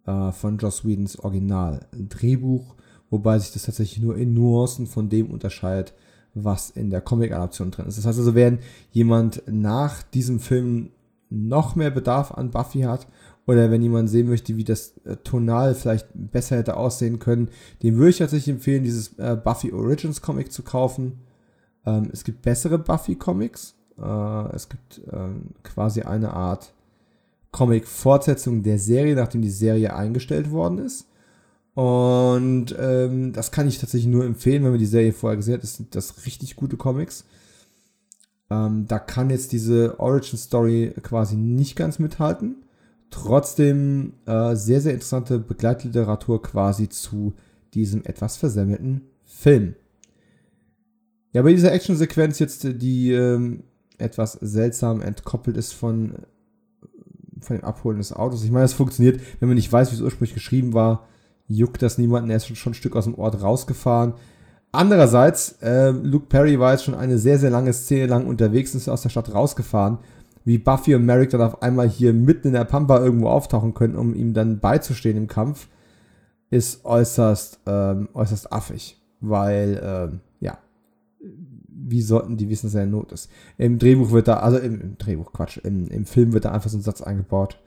äh, von Joss Whedons Original-Drehbuch, wobei sich das tatsächlich nur in Nuancen von dem unterscheidet, was in der Comic-Adaption drin ist. Das heißt also, wenn jemand nach diesem Film noch mehr Bedarf an Buffy hat oder wenn jemand sehen möchte, wie das äh, tonal vielleicht besser hätte aussehen können, dem würde ich tatsächlich empfehlen, dieses äh, Buffy Origins Comic zu kaufen. Ähm, es gibt bessere Buffy Comics. Äh, es gibt ähm, quasi eine Art Comic-Fortsetzung der Serie, nachdem die Serie eingestellt worden ist. Und ähm, das kann ich tatsächlich nur empfehlen, wenn man die Serie vorher gesehen hat. Das sind das richtig gute Comics. Ähm, da kann jetzt diese Origin Story quasi nicht ganz mithalten trotzdem äh, sehr, sehr interessante Begleitliteratur quasi zu diesem etwas versemmelten Film. Ja, bei dieser Actionsequenz jetzt, die ähm, etwas seltsam entkoppelt ist von, von dem Abholen des Autos. Ich meine, das funktioniert, wenn man nicht weiß, wie es ursprünglich geschrieben war, juckt das niemanden. Er ist schon, ein Stück aus dem Ort rausgefahren. Andererseits, äh, Luke Perry war jetzt schon eine sehr, sehr lange Szene lang unterwegs und ist aus der Stadt rausgefahren wie Buffy und Merrick dann auf einmal hier mitten in der Pampa irgendwo auftauchen können, um ihm dann beizustehen im Kampf, ist äußerst, ähm, äußerst affig. Weil, ähm, ja, wie sollten die wissen, dass er in Not ist? Im Drehbuch wird da, also im, im Drehbuch, Quatsch, im, im Film wird da einfach so ein Satz eingebaut,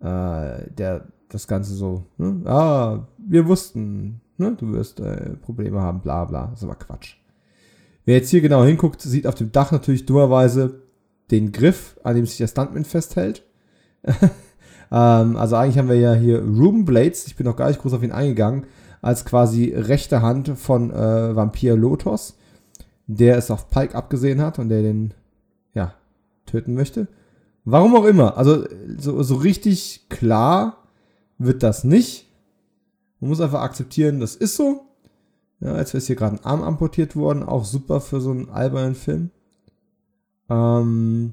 äh, der das Ganze so, ne? ah, wir wussten, ne? du wirst äh, Probleme haben, bla bla, das ist aber Quatsch. Wer jetzt hier genau hinguckt, sieht auf dem Dach natürlich dummerweise den Griff, an dem sich der Stuntman festhält. *laughs* ähm, also eigentlich haben wir ja hier Ruben Blades, ich bin noch gar nicht groß auf ihn eingegangen, als quasi rechte Hand von äh, Vampir Lotos, der es auf Pike abgesehen hat und der den, ja, töten möchte. Warum auch immer. Also so, so richtig klar wird das nicht. Man muss einfach akzeptieren, das ist so. Ja, als wäre es hier gerade ein Arm amputiert worden, auch super für so einen albernen Film. Ähm,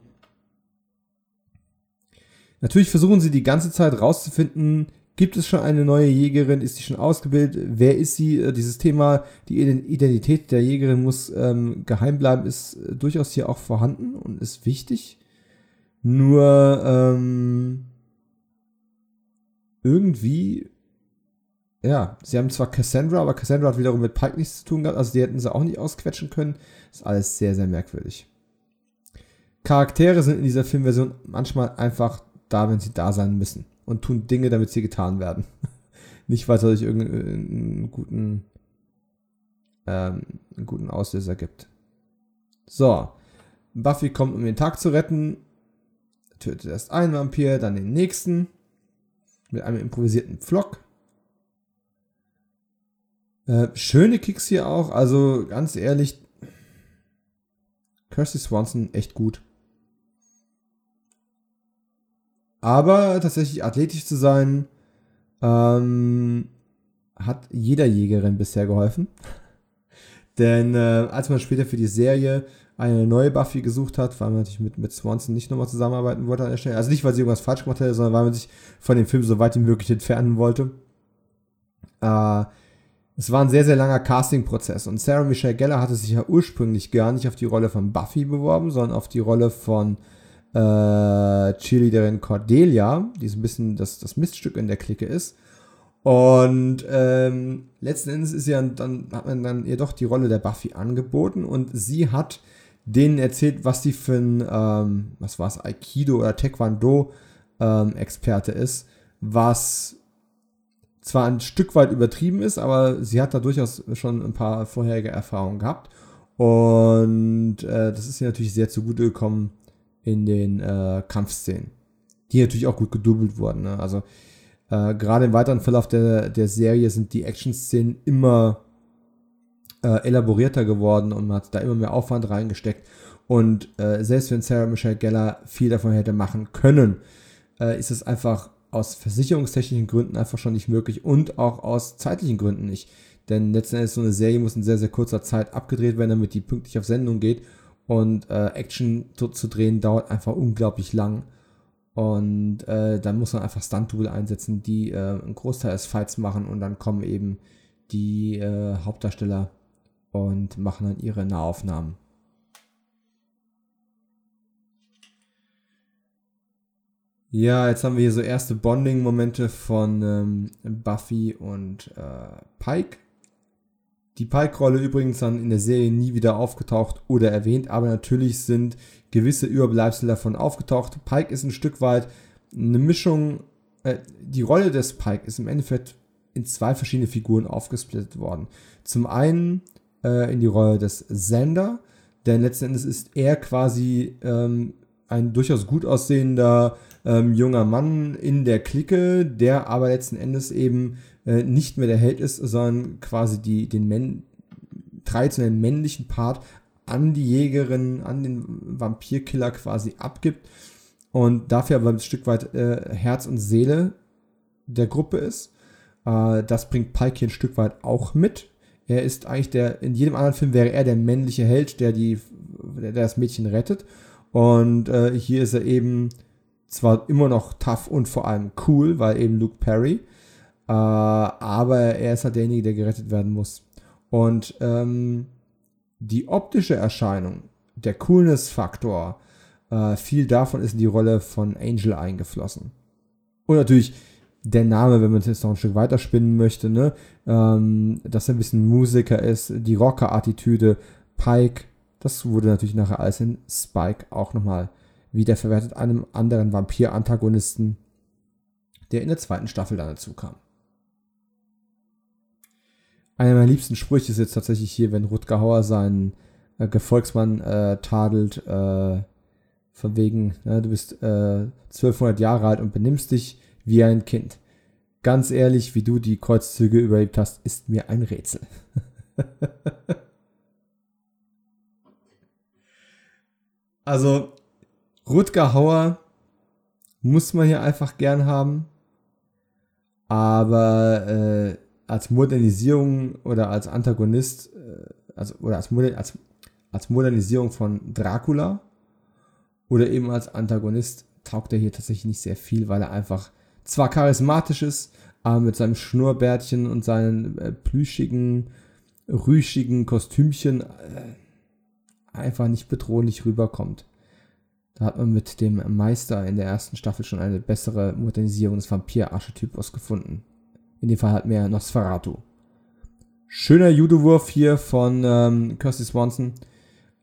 natürlich versuchen sie die ganze Zeit rauszufinden,
Gibt es schon eine neue Jägerin? Ist sie schon ausgebildet? Wer ist sie? Äh, dieses Thema, die Identität der Jägerin muss ähm, geheim bleiben, ist äh, durchaus hier auch vorhanden und ist wichtig. Nur ähm, irgendwie, ja, sie haben zwar Cassandra, aber Cassandra hat wiederum mit Pike nichts zu tun gehabt, also die hätten sie auch nicht ausquetschen können. ist alles sehr, sehr merkwürdig. Charaktere sind in dieser Filmversion manchmal einfach da, wenn sie da sein müssen und tun Dinge, damit sie getan werden. *laughs* Nicht, weil es euch irgendeinen guten, ähm, einen guten Auslöser gibt. So. Buffy kommt, um den Tag zu retten. Tötet erst einen Vampir, dann den nächsten. Mit einem improvisierten Pflock. Äh, schöne Kicks hier auch. Also ganz ehrlich, Kirsty Swanson echt gut. Aber tatsächlich athletisch zu sein, ähm, hat jeder Jägerin bisher geholfen. *laughs* Denn äh, als man später für die Serie eine neue Buffy gesucht hat, weil man natürlich mit, mit Swanson nicht nochmal zusammenarbeiten wollte an der Stelle. Also nicht, weil sie irgendwas falsch gemacht hätte, sondern weil man sich von dem Film so weit wie möglich entfernen wollte. Äh, es war ein sehr, sehr langer Casting-Prozess und Sarah Michelle Geller hatte sich ja ursprünglich gar nicht auf die Rolle von Buffy beworben, sondern auf die Rolle von äh, Cheerleaderin Cordelia, die so ein bisschen das, das Miststück in der Clique ist. Und ähm, letzten Endes ist ja dann hat man dann ihr doch die Rolle der Buffy angeboten und sie hat denen erzählt, was sie für ein, ähm, was war es, Aikido oder Taekwondo ähm, Experte ist, was zwar ein Stück weit übertrieben ist, aber sie hat da durchaus schon ein paar vorherige Erfahrungen gehabt. Und äh, das ist ihr natürlich sehr zugute gekommen, in den äh, Kampfszenen. Die natürlich auch gut gedoubelt wurden. Ne? Also äh, gerade im weiteren Verlauf der, der Serie sind die Action-Szenen immer äh, elaborierter geworden und man hat da immer mehr Aufwand reingesteckt. Und äh, selbst wenn Sarah Michelle Geller viel davon hätte machen können, äh, ist es einfach aus versicherungstechnischen Gründen einfach schon nicht möglich und auch aus zeitlichen Gründen nicht. Denn letzten Endes so eine Serie muss in sehr, sehr kurzer Zeit abgedreht werden, damit die pünktlich auf Sendung geht. Und äh, Action zu, zu, drehen dauert einfach unglaublich lang. Und äh, dann muss man einfach Stunt-Double einsetzen, die äh, einen Großteil des Fights machen und dann kommen eben die äh, Hauptdarsteller und machen dann ihre Nahaufnahmen. Ja, jetzt haben wir hier so erste Bonding-Momente von ähm, Buffy und äh, Pike. Die Pike-Rolle übrigens dann in der Serie nie wieder aufgetaucht oder erwähnt, aber natürlich sind gewisse Überbleibsel davon aufgetaucht. Pike ist ein Stück weit eine Mischung, äh, die Rolle des Pike ist im Endeffekt in zwei verschiedene Figuren aufgesplittet worden. Zum einen äh, in die Rolle des Sender, denn letzten Endes ist er quasi ähm, ein durchaus gut aussehender ähm, junger Mann in der Clique, der aber letzten Endes eben äh, nicht mehr der Held ist, sondern quasi die, den Män traditionellen männlichen Part an die Jägerin, an den Vampirkiller quasi abgibt und dafür aber ein Stück weit äh, Herz und Seele der Gruppe ist. Äh, das bringt Pike hier ein Stück weit auch mit. Er ist eigentlich der, in jedem anderen Film wäre er der männliche Held, der die, der, der das Mädchen rettet. Und äh, hier ist er eben zwar immer noch tough und vor allem cool, weil eben Luke Perry, äh, aber er ist halt derjenige, der gerettet werden muss. Und ähm, die optische Erscheinung, der Coolness-Faktor, äh, viel davon ist in die Rolle von Angel eingeflossen. Und natürlich der Name, wenn man es jetzt noch ein Stück weiter spinnen möchte, ne? Ähm, dass er ein bisschen Musiker ist, die Rocker-Attitüde, Pike, das wurde natürlich nachher alles in Spike auch nochmal wiederverwertet, einem anderen Vampir-Antagonisten, der in der zweiten Staffel dann dazu kam. Einer meiner liebsten Sprüche ist jetzt tatsächlich hier, wenn Rutger Hauer seinen äh, Gefolgsmann äh, tadelt, äh, von wegen, ne, du bist äh, 1200 Jahre alt und benimmst dich wie ein Kind. Ganz ehrlich, wie du die Kreuzzüge überlebt hast, ist mir ein Rätsel. *laughs* also, Rutger Hauer muss man hier einfach gern haben. Aber äh, als Modernisierung oder als Antagonist, äh, also, oder als, als, als Modernisierung von Dracula oder eben als Antagonist taugt er hier tatsächlich nicht sehr viel, weil er einfach zwar charismatisch ist, aber mit seinem Schnurrbärtchen und seinen äh, plüschigen, rüschigen Kostümchen äh, einfach nicht bedrohlich rüberkommt. Da hat man mit dem Meister in der ersten Staffel schon eine bessere Modernisierung des Vampir-Archetypus gefunden. In dem Fall halt mehr Nosferatu. Schöner Judowurf hier von ähm, Kirsty Swanson.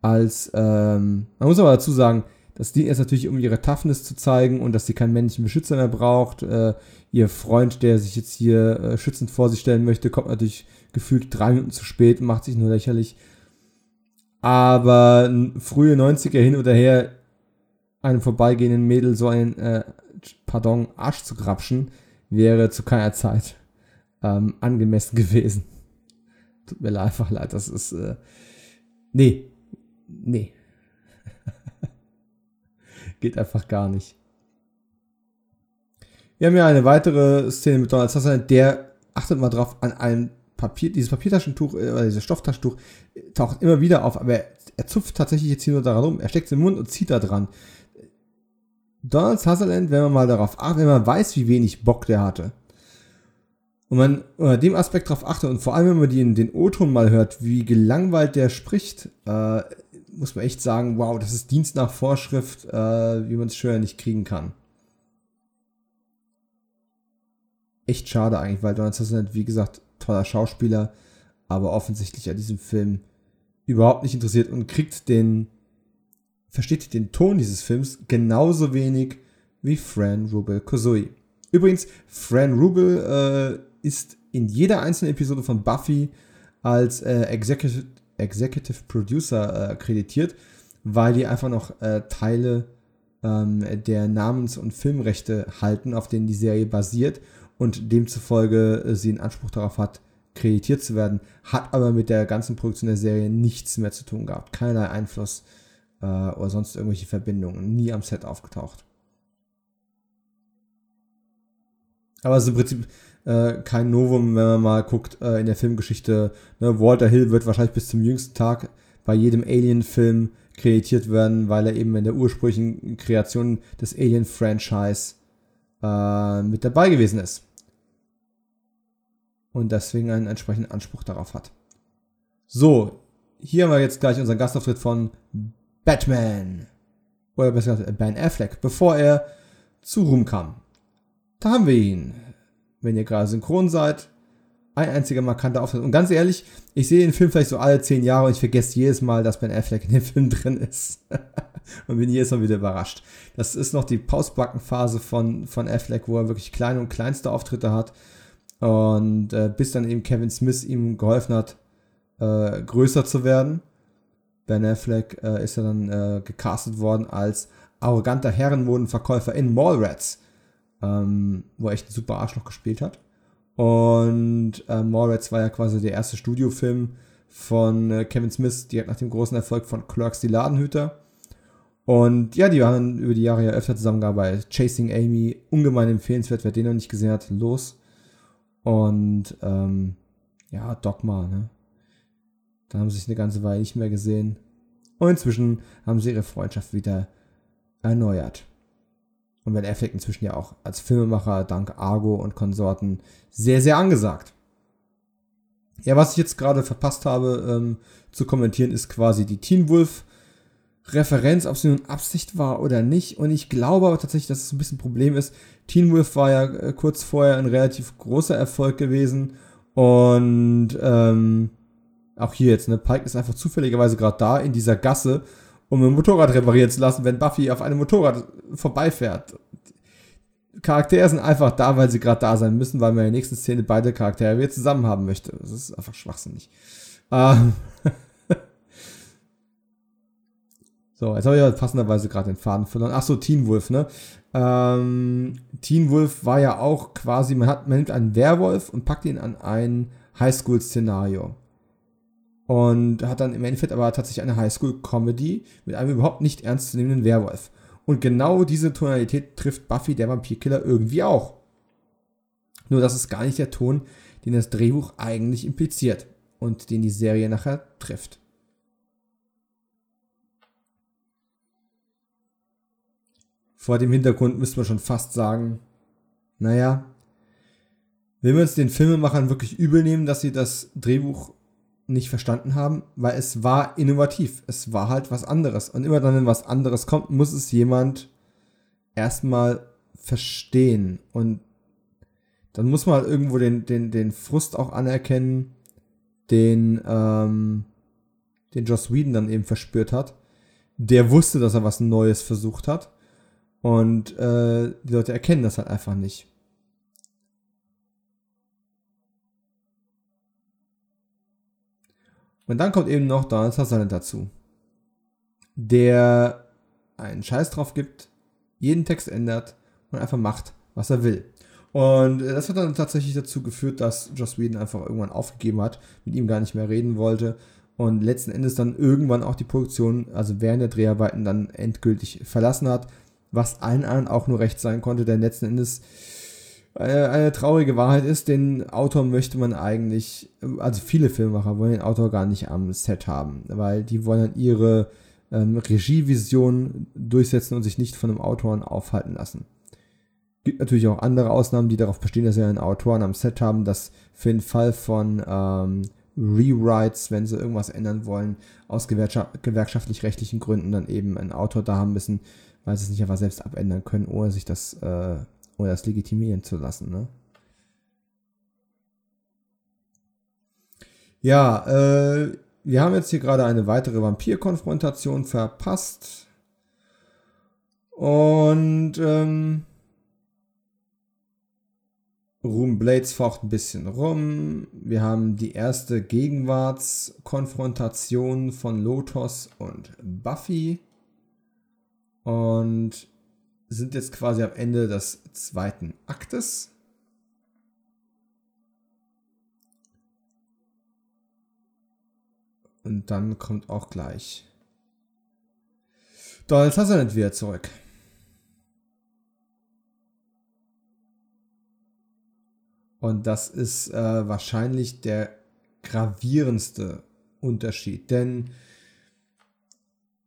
Als, ähm, man muss aber dazu sagen, das Ding ist natürlich, um ihre Toughness zu zeigen und dass sie keinen männlichen Beschützer mehr braucht. Äh, ihr Freund, der sich jetzt hier äh, schützend vor sie stellen möchte, kommt natürlich gefühlt drei Minuten zu spät und macht sich nur lächerlich. Aber frühe 90er hin oder her einem vorbeigehenden Mädel so einen, äh, pardon, Arsch zu grapschen, wäre zu keiner Zeit ähm, angemessen gewesen. Tut mir einfach leid, das ist, äh, nee, nee. Geht einfach gar nicht. Wir haben ja eine weitere Szene mit Donald Sutherland, der, achtet mal drauf, an einem Papier, dieses Papiertaschentuch, äh, oder dieses Stofftaschentuch, taucht immer wieder auf, aber er, er zupft tatsächlich jetzt hier nur daran rum. Er steckt es im Mund und zieht da dran. Donald Sutherland, wenn man mal darauf achtet, wenn man weiß, wie wenig Bock der hatte, und man unter dem Aspekt darauf achtet und vor allem, wenn man den, den O-Ton mal hört, wie gelangweilt der spricht, äh, muss man echt sagen, wow, das ist Dienst nach Vorschrift, äh, wie man es schöner nicht kriegen kann. Echt schade eigentlich, weil Donald Sutherland, wie gesagt, toller Schauspieler, aber offensichtlich an diesem Film überhaupt nicht interessiert und kriegt den versteht den Ton dieses Films genauso wenig wie Fran Rubel Kosui. Übrigens, Fran Rubel äh, ist in jeder einzelnen Episode von Buffy als äh, Executive, Executive Producer äh, kreditiert, weil die einfach noch äh, Teile ähm, der Namens- und Filmrechte halten, auf denen die Serie basiert und demzufolge äh, sie einen Anspruch darauf hat, kreditiert zu werden, hat aber mit der ganzen Produktion der Serie nichts mehr zu tun gehabt, keinerlei Einfluss äh, oder sonst irgendwelche Verbindungen. Nie am Set aufgetaucht. Aber es ist im Prinzip äh, kein Novum, wenn man mal guckt äh, in der Filmgeschichte. Ne, Walter Hill wird wahrscheinlich bis zum jüngsten Tag bei jedem Alien-Film kreditiert werden, weil er eben in der ursprünglichen Kreation des Alien-Franchise äh, mit dabei gewesen ist. Und deswegen einen entsprechenden Anspruch darauf hat. So, hier haben wir jetzt gleich unseren Gastauftritt von Batman. Oder besser gesagt, Ben Affleck, bevor er zu Ruhm kam. Da haben wir ihn. Wenn ihr gerade synchron seid, ein einziger markanter Auftritt. Und ganz ehrlich, ich sehe den Film vielleicht so alle zehn Jahre und ich vergesse jedes Mal, dass Ben Affleck in dem Film drin ist. *laughs* und bin jedes Mal wieder überrascht. Das ist noch die Pausbackenphase von, von Affleck, wo er wirklich kleine und kleinste Auftritte hat. Und äh, bis dann eben Kevin Smith ihm geholfen hat, äh, größer zu werden. Ben Affleck äh, ist ja dann äh, gecastet worden als arroganter Herrenmodenverkäufer in Mallrats, ähm, wo er echt ein super Arschloch gespielt hat. Und äh, Mallrats war ja quasi der erste Studiofilm von äh, Kevin Smith, direkt nach dem großen Erfolg von Clerks die Ladenhüter. Und ja, die waren über die Jahre ja öfter zusammengearbeitet. Chasing Amy, ungemein empfehlenswert, wer den noch nicht gesehen hat, los. Und ähm, ja, Dogma, ne? Dann haben sie sich eine ganze Weile nicht mehr gesehen. Und inzwischen haben sie ihre Freundschaft wieder erneuert. Und Ben Affleck inzwischen ja auch als Filmemacher dank Argo und Konsorten sehr, sehr angesagt. Ja, was ich jetzt gerade verpasst habe ähm, zu kommentieren, ist quasi die Teen Wolf Referenz, ob sie nun Absicht war oder nicht. Und ich glaube aber tatsächlich, dass es ein bisschen ein Problem ist. Teen Wolf war ja äh, kurz vorher ein relativ großer Erfolg gewesen. Und ähm, auch hier jetzt, ne, Pike ist einfach zufälligerweise gerade da in dieser Gasse, um ein Motorrad reparieren zu lassen, wenn Buffy auf einem Motorrad vorbeifährt. Charaktere sind einfach da, weil sie gerade da sein müssen, weil man in der nächsten Szene beide Charaktere wieder zusammen haben möchte. Das ist einfach schwachsinnig. Ähm *laughs* so, jetzt habe ich ja passenderweise gerade den Faden verloren. Ach so, Teen Wolf, ne? Ähm, Teen Wolf war ja auch quasi, man, hat, man nimmt einen Werwolf und packt ihn an ein Highschool-Szenario. Und hat dann im Endeffekt aber tatsächlich eine Highschool-Comedy mit einem überhaupt nicht ernstzunehmenden Werwolf. Und genau diese Tonalität trifft Buffy der Vampirkiller irgendwie auch. Nur das ist gar nicht der Ton, den das Drehbuch eigentlich impliziert und den die Serie nachher trifft. Vor dem Hintergrund müsste man schon fast sagen, naja, will man es den Filmemachern wirklich übel nehmen, dass sie das Drehbuch nicht verstanden haben, weil es war innovativ. Es war halt was anderes. Und immer dann, wenn was anderes kommt, muss es jemand erstmal verstehen. Und dann muss man halt irgendwo den, den, den Frust auch anerkennen, den, ähm, den Joss Whedon dann eben verspürt hat. Der wusste, dass er was Neues versucht hat. Und äh, die Leute erkennen das halt einfach nicht. Und dann kommt eben noch Donald Sutherland dazu, der einen Scheiß drauf gibt, jeden Text ändert und einfach macht, was er will. Und das hat dann tatsächlich dazu geführt, dass Joss Whedon einfach irgendwann aufgegeben hat, mit ihm gar nicht mehr reden wollte und letzten Endes dann irgendwann auch die Produktion, also während der Dreharbeiten, dann endgültig verlassen hat, was allen anderen auch nur recht sein konnte, denn letzten Endes eine, eine traurige Wahrheit ist, den Autor möchte man eigentlich, also viele Filmemacher wollen den Autor gar nicht am Set haben, weil die wollen dann ihre ähm, Regievision durchsetzen und sich nicht von einem Autoren aufhalten lassen. Gibt natürlich auch andere Ausnahmen, die darauf bestehen, dass sie einen Autoren am Set haben, dass für den Fall von ähm, Rewrites, wenn sie irgendwas ändern wollen, aus gewerkschaftlich-rechtlichen Gründen dann eben einen Autor da haben müssen, weil sie es nicht einfach selbst abändern können, ohne sich das äh, oder das legitimieren zu lassen. Ne? Ja, äh, wir haben jetzt hier gerade eine weitere Vampir-Konfrontation verpasst. Und ähm, Room Blades focht ein bisschen rum. Wir haben die erste Gegenwartskonfrontation von Lotus und Buffy. Und sind jetzt quasi am Ende des zweiten Aktes. Und dann kommt auch gleich Donald Sutherland wieder zurück. Und das ist äh, wahrscheinlich der gravierendste Unterschied. Denn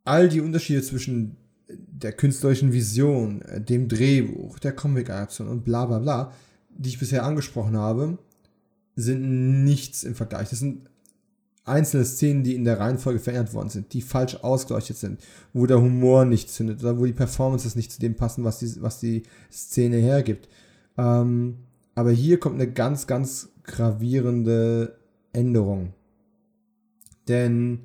all die Unterschiede zwischen der künstlerischen Vision, äh, dem Drehbuch, der Comic-Adaption und bla bla bla, die ich bisher angesprochen habe, sind nichts im Vergleich. Das sind einzelne Szenen, die in der Reihenfolge verändert worden sind, die falsch ausgeleuchtet sind, wo der Humor nicht zündet oder wo die Performances nicht zu dem passen, was die, was die Szene hergibt. Ähm, aber hier kommt eine ganz, ganz gravierende Änderung. Denn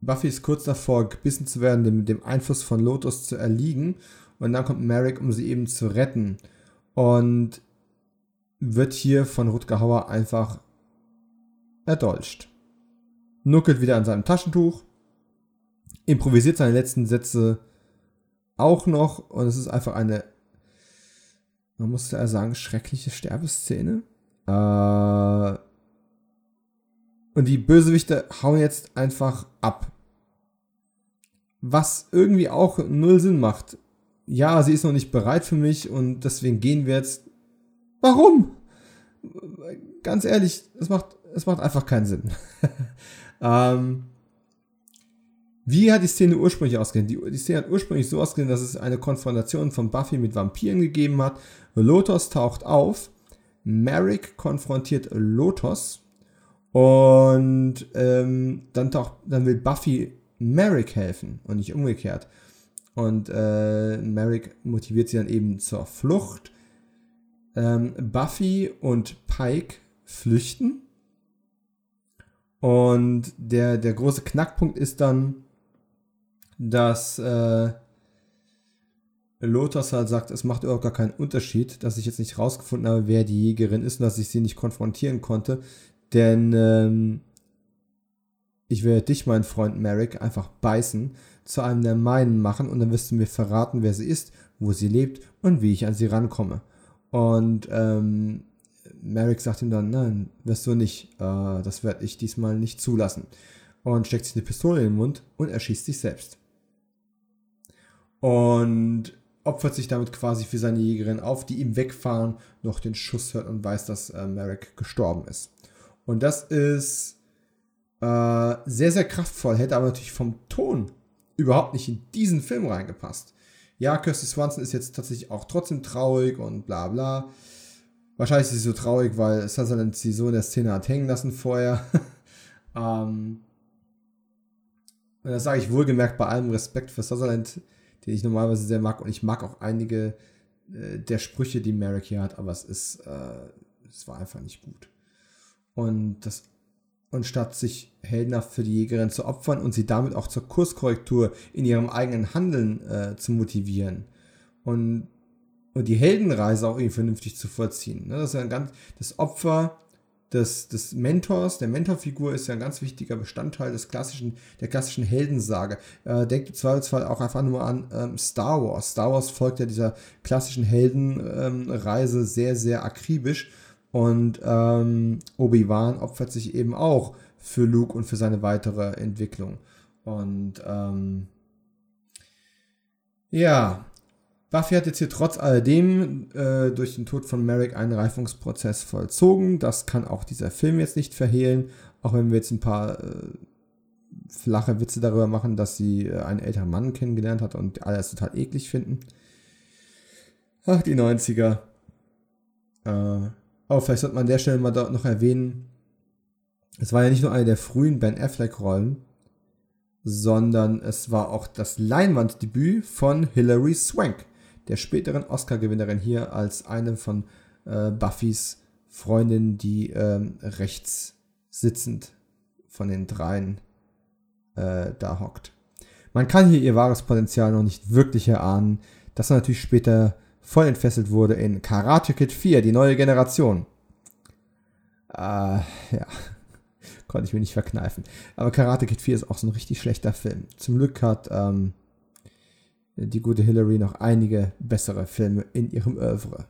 Buffy ist kurz davor, gebissen zu werden, dem, dem Einfluss von Lotus zu erliegen. Und dann kommt Merrick, um sie eben zu retten. Und wird hier von Rutger Hauer einfach erdolcht. Nuckelt wieder an seinem Taschentuch, improvisiert seine letzten Sätze auch noch und es ist einfach eine, man muss ja sagen, schreckliche Sterbeszene. Äh, und die Bösewichte hauen jetzt einfach ab. Was irgendwie auch null Sinn macht. Ja, sie ist noch nicht bereit für mich und deswegen gehen wir jetzt. Warum? Ganz ehrlich, es macht, es macht einfach keinen Sinn. *laughs* ähm, wie hat die Szene ursprünglich ausgesehen? Die, die, Szene hat ursprünglich so ausgesehen, dass es eine Konfrontation von Buffy mit Vampiren gegeben hat. Lotus taucht auf. Merrick konfrontiert Lotus und ähm, dann, taucht, dann will Buffy Merrick helfen und nicht umgekehrt. Und äh, Merrick motiviert sie dann eben zur Flucht. Ähm, Buffy und Pike flüchten. Und der, der große Knackpunkt ist dann, dass äh, Lothar halt sagt, es macht überhaupt gar keinen Unterschied, dass ich jetzt nicht rausgefunden habe, wer die Jägerin ist und dass ich sie nicht konfrontieren konnte. Denn ähm, ich werde dich, mein Freund Merrick, einfach beißen, zu einem der meinen machen und dann wirst du mir verraten, wer sie ist, wo sie lebt und wie ich an sie rankomme. Und ähm, Merrick sagt ihm dann, nein, wirst du nicht, äh, das werde ich diesmal nicht zulassen. Und steckt sich eine Pistole in den Mund und erschießt sich selbst. Und opfert sich damit quasi für seine Jägerin auf, die ihm wegfahren, noch den Schuss hört und weiß, dass äh, Merrick gestorben ist. Und das ist äh, sehr, sehr kraftvoll, hätte aber natürlich vom Ton überhaupt nicht in diesen Film reingepasst. Ja, Kirsty Swanson ist jetzt tatsächlich auch trotzdem traurig und bla bla. wahrscheinlich ist sie so traurig, weil Sutherland sie so in der Szene hat hängen lassen vorher. *laughs* ähm, und das sage ich wohlgemerkt bei allem Respekt für Sutherland, den ich normalerweise sehr mag. Und ich mag auch einige äh, der Sprüche, die Merrick hier hat, aber es ist, äh, es war einfach nicht gut. Und das und statt sich heldenhaft für die Jägerin zu opfern und sie damit auch zur Kurskorrektur in ihrem eigenen Handeln äh, zu motivieren und, und die Heldenreise auch irgendwie vernünftig zu vollziehen. Ne? Das ist ja ein ganz, das Opfer des, des Mentors, der Mentorfigur ist ja ein ganz wichtiger Bestandteil des klassischen, der klassischen Heldensage. Äh, denkt im Zweifelsfall auch einfach nur an ähm, Star Wars. Star Wars folgt ja dieser klassischen Heldenreise ähm, sehr, sehr akribisch und ähm, Obi-Wan opfert sich eben auch für Luke und für seine weitere Entwicklung. Und ähm, ja, Buffy hat jetzt hier trotz alledem äh, durch den Tod von Merrick einen Reifungsprozess vollzogen. Das kann auch dieser Film jetzt nicht verhehlen, auch wenn wir jetzt ein paar äh, flache Witze darüber machen, dass sie äh, einen älteren Mann kennengelernt hat und alle es total eklig finden. Ach, die 90er. Äh, aber vielleicht sollte man an der Stelle mal noch erwähnen, es war ja nicht nur eine der frühen Ben Affleck-Rollen, sondern es war auch das Leinwanddebüt von Hilary Swank, der späteren Oscar-Gewinnerin hier als eine von äh, Buffys Freundinnen, die ähm, rechts sitzend von den dreien äh, da hockt. Man kann hier ihr wahres Potenzial noch nicht wirklich erahnen, das natürlich später voll entfesselt wurde in Karate Kid 4, die neue Generation. Äh, ja, *laughs* konnte ich mir nicht verkneifen. Aber Karate Kid 4 ist auch so ein richtig schlechter Film. Zum Glück hat ähm, die gute Hillary noch einige bessere Filme in ihrem Oeuvre.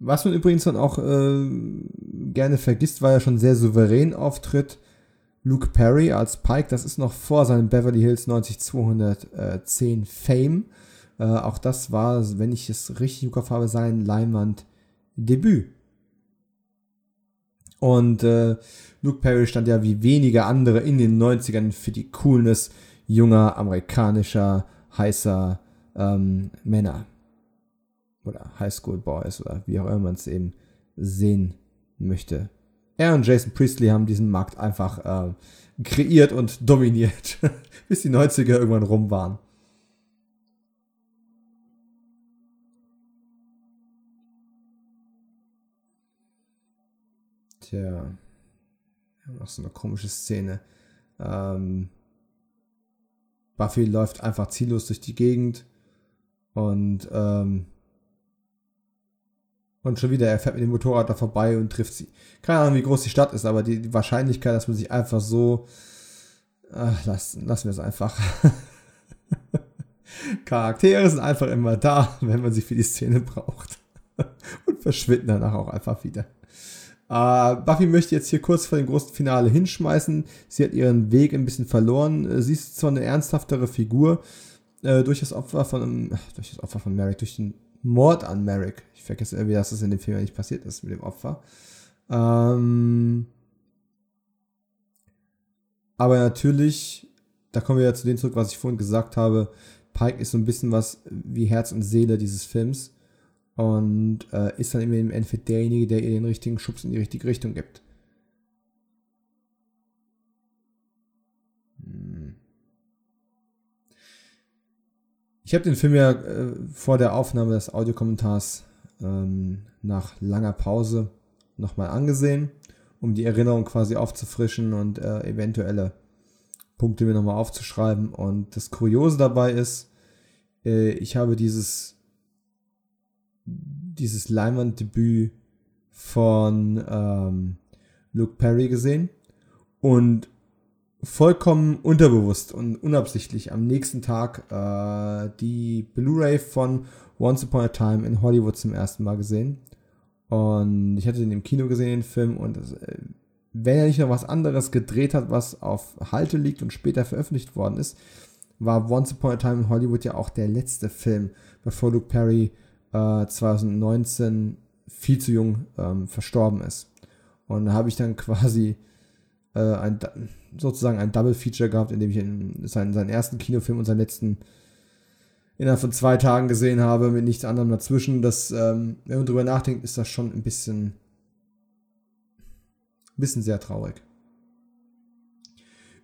Was man übrigens dann auch äh, gerne vergisst, weil er schon sehr souverän auftritt, Luke Perry als Pike, das ist noch vor seinem Beverly Hills 90210 Fame. Äh, auch das war, wenn ich es richtig im Kopf habe, sein Leinwand-Debüt. Und äh, Luke Perry stand ja wie wenige andere in den 90ern für die Coolness junger, amerikanischer, heißer ähm, Männer. Oder Highschool Boys oder wie auch immer man es eben sehen möchte. Er und Jason Priestley haben diesen Markt einfach äh, kreiert und dominiert, *laughs* bis die 90er irgendwann rum waren. Tja, noch so eine komische Szene. Ähm, Buffy läuft einfach ziellos durch die Gegend und ähm, und schon wieder, er fährt mit dem Motorrad da vorbei und trifft sie. Keine Ahnung, wie groß die Stadt ist, aber die, die Wahrscheinlichkeit, dass man sich einfach so. Ach, lassen, lassen wir es einfach. *laughs* Charaktere sind einfach immer da, *laughs* wenn man sie für die Szene braucht. *laughs* und verschwinden danach auch einfach wieder. Uh, Buffy möchte jetzt hier kurz vor dem großen Finale hinschmeißen. Sie hat ihren Weg ein bisschen verloren. Sie ist zwar eine ernsthaftere Figur äh, durch das Opfer von durch das Opfer von Merrick, durch den Mord an Merrick. Ich vergesse irgendwie, dass das in dem Film nicht passiert ist mit dem Opfer. Ähm, aber natürlich, da kommen wir ja zu dem zurück, was ich vorhin gesagt habe. Pike ist so ein bisschen was wie Herz und Seele dieses Films und äh, ist dann im Endeffekt derjenige, der ihr den richtigen Schubs in die richtige Richtung gibt. Ich habe den Film ja äh, vor der Aufnahme des Audiokommentars ähm, nach langer Pause nochmal angesehen, um die Erinnerung quasi aufzufrischen und äh, eventuelle Punkte mir nochmal aufzuschreiben. Und das Kuriose dabei ist, äh, ich habe dieses, dieses Leinwanddebüt von ähm, Luke Perry gesehen und vollkommen unterbewusst und unabsichtlich am nächsten Tag äh, die Blu-ray von Once Upon a Time in Hollywood zum ersten Mal gesehen. Und ich hatte den im Kino gesehen, den Film, und äh, wenn er nicht noch was anderes gedreht hat, was auf Halte liegt und später veröffentlicht worden ist, war Once Upon a Time in Hollywood ja auch der letzte Film, bevor Luke Perry äh, 2019 viel zu jung ähm, verstorben ist. Und da habe ich dann *laughs* quasi äh, ein, sozusagen ein Double Feature gehabt, in dem ich in seinen, seinen ersten Kinofilm und seinen letzten innerhalb von zwei Tagen gesehen habe, mit nichts anderem dazwischen. Das, ähm, wenn man drüber nachdenkt, ist das schon ein bisschen, ein bisschen sehr traurig.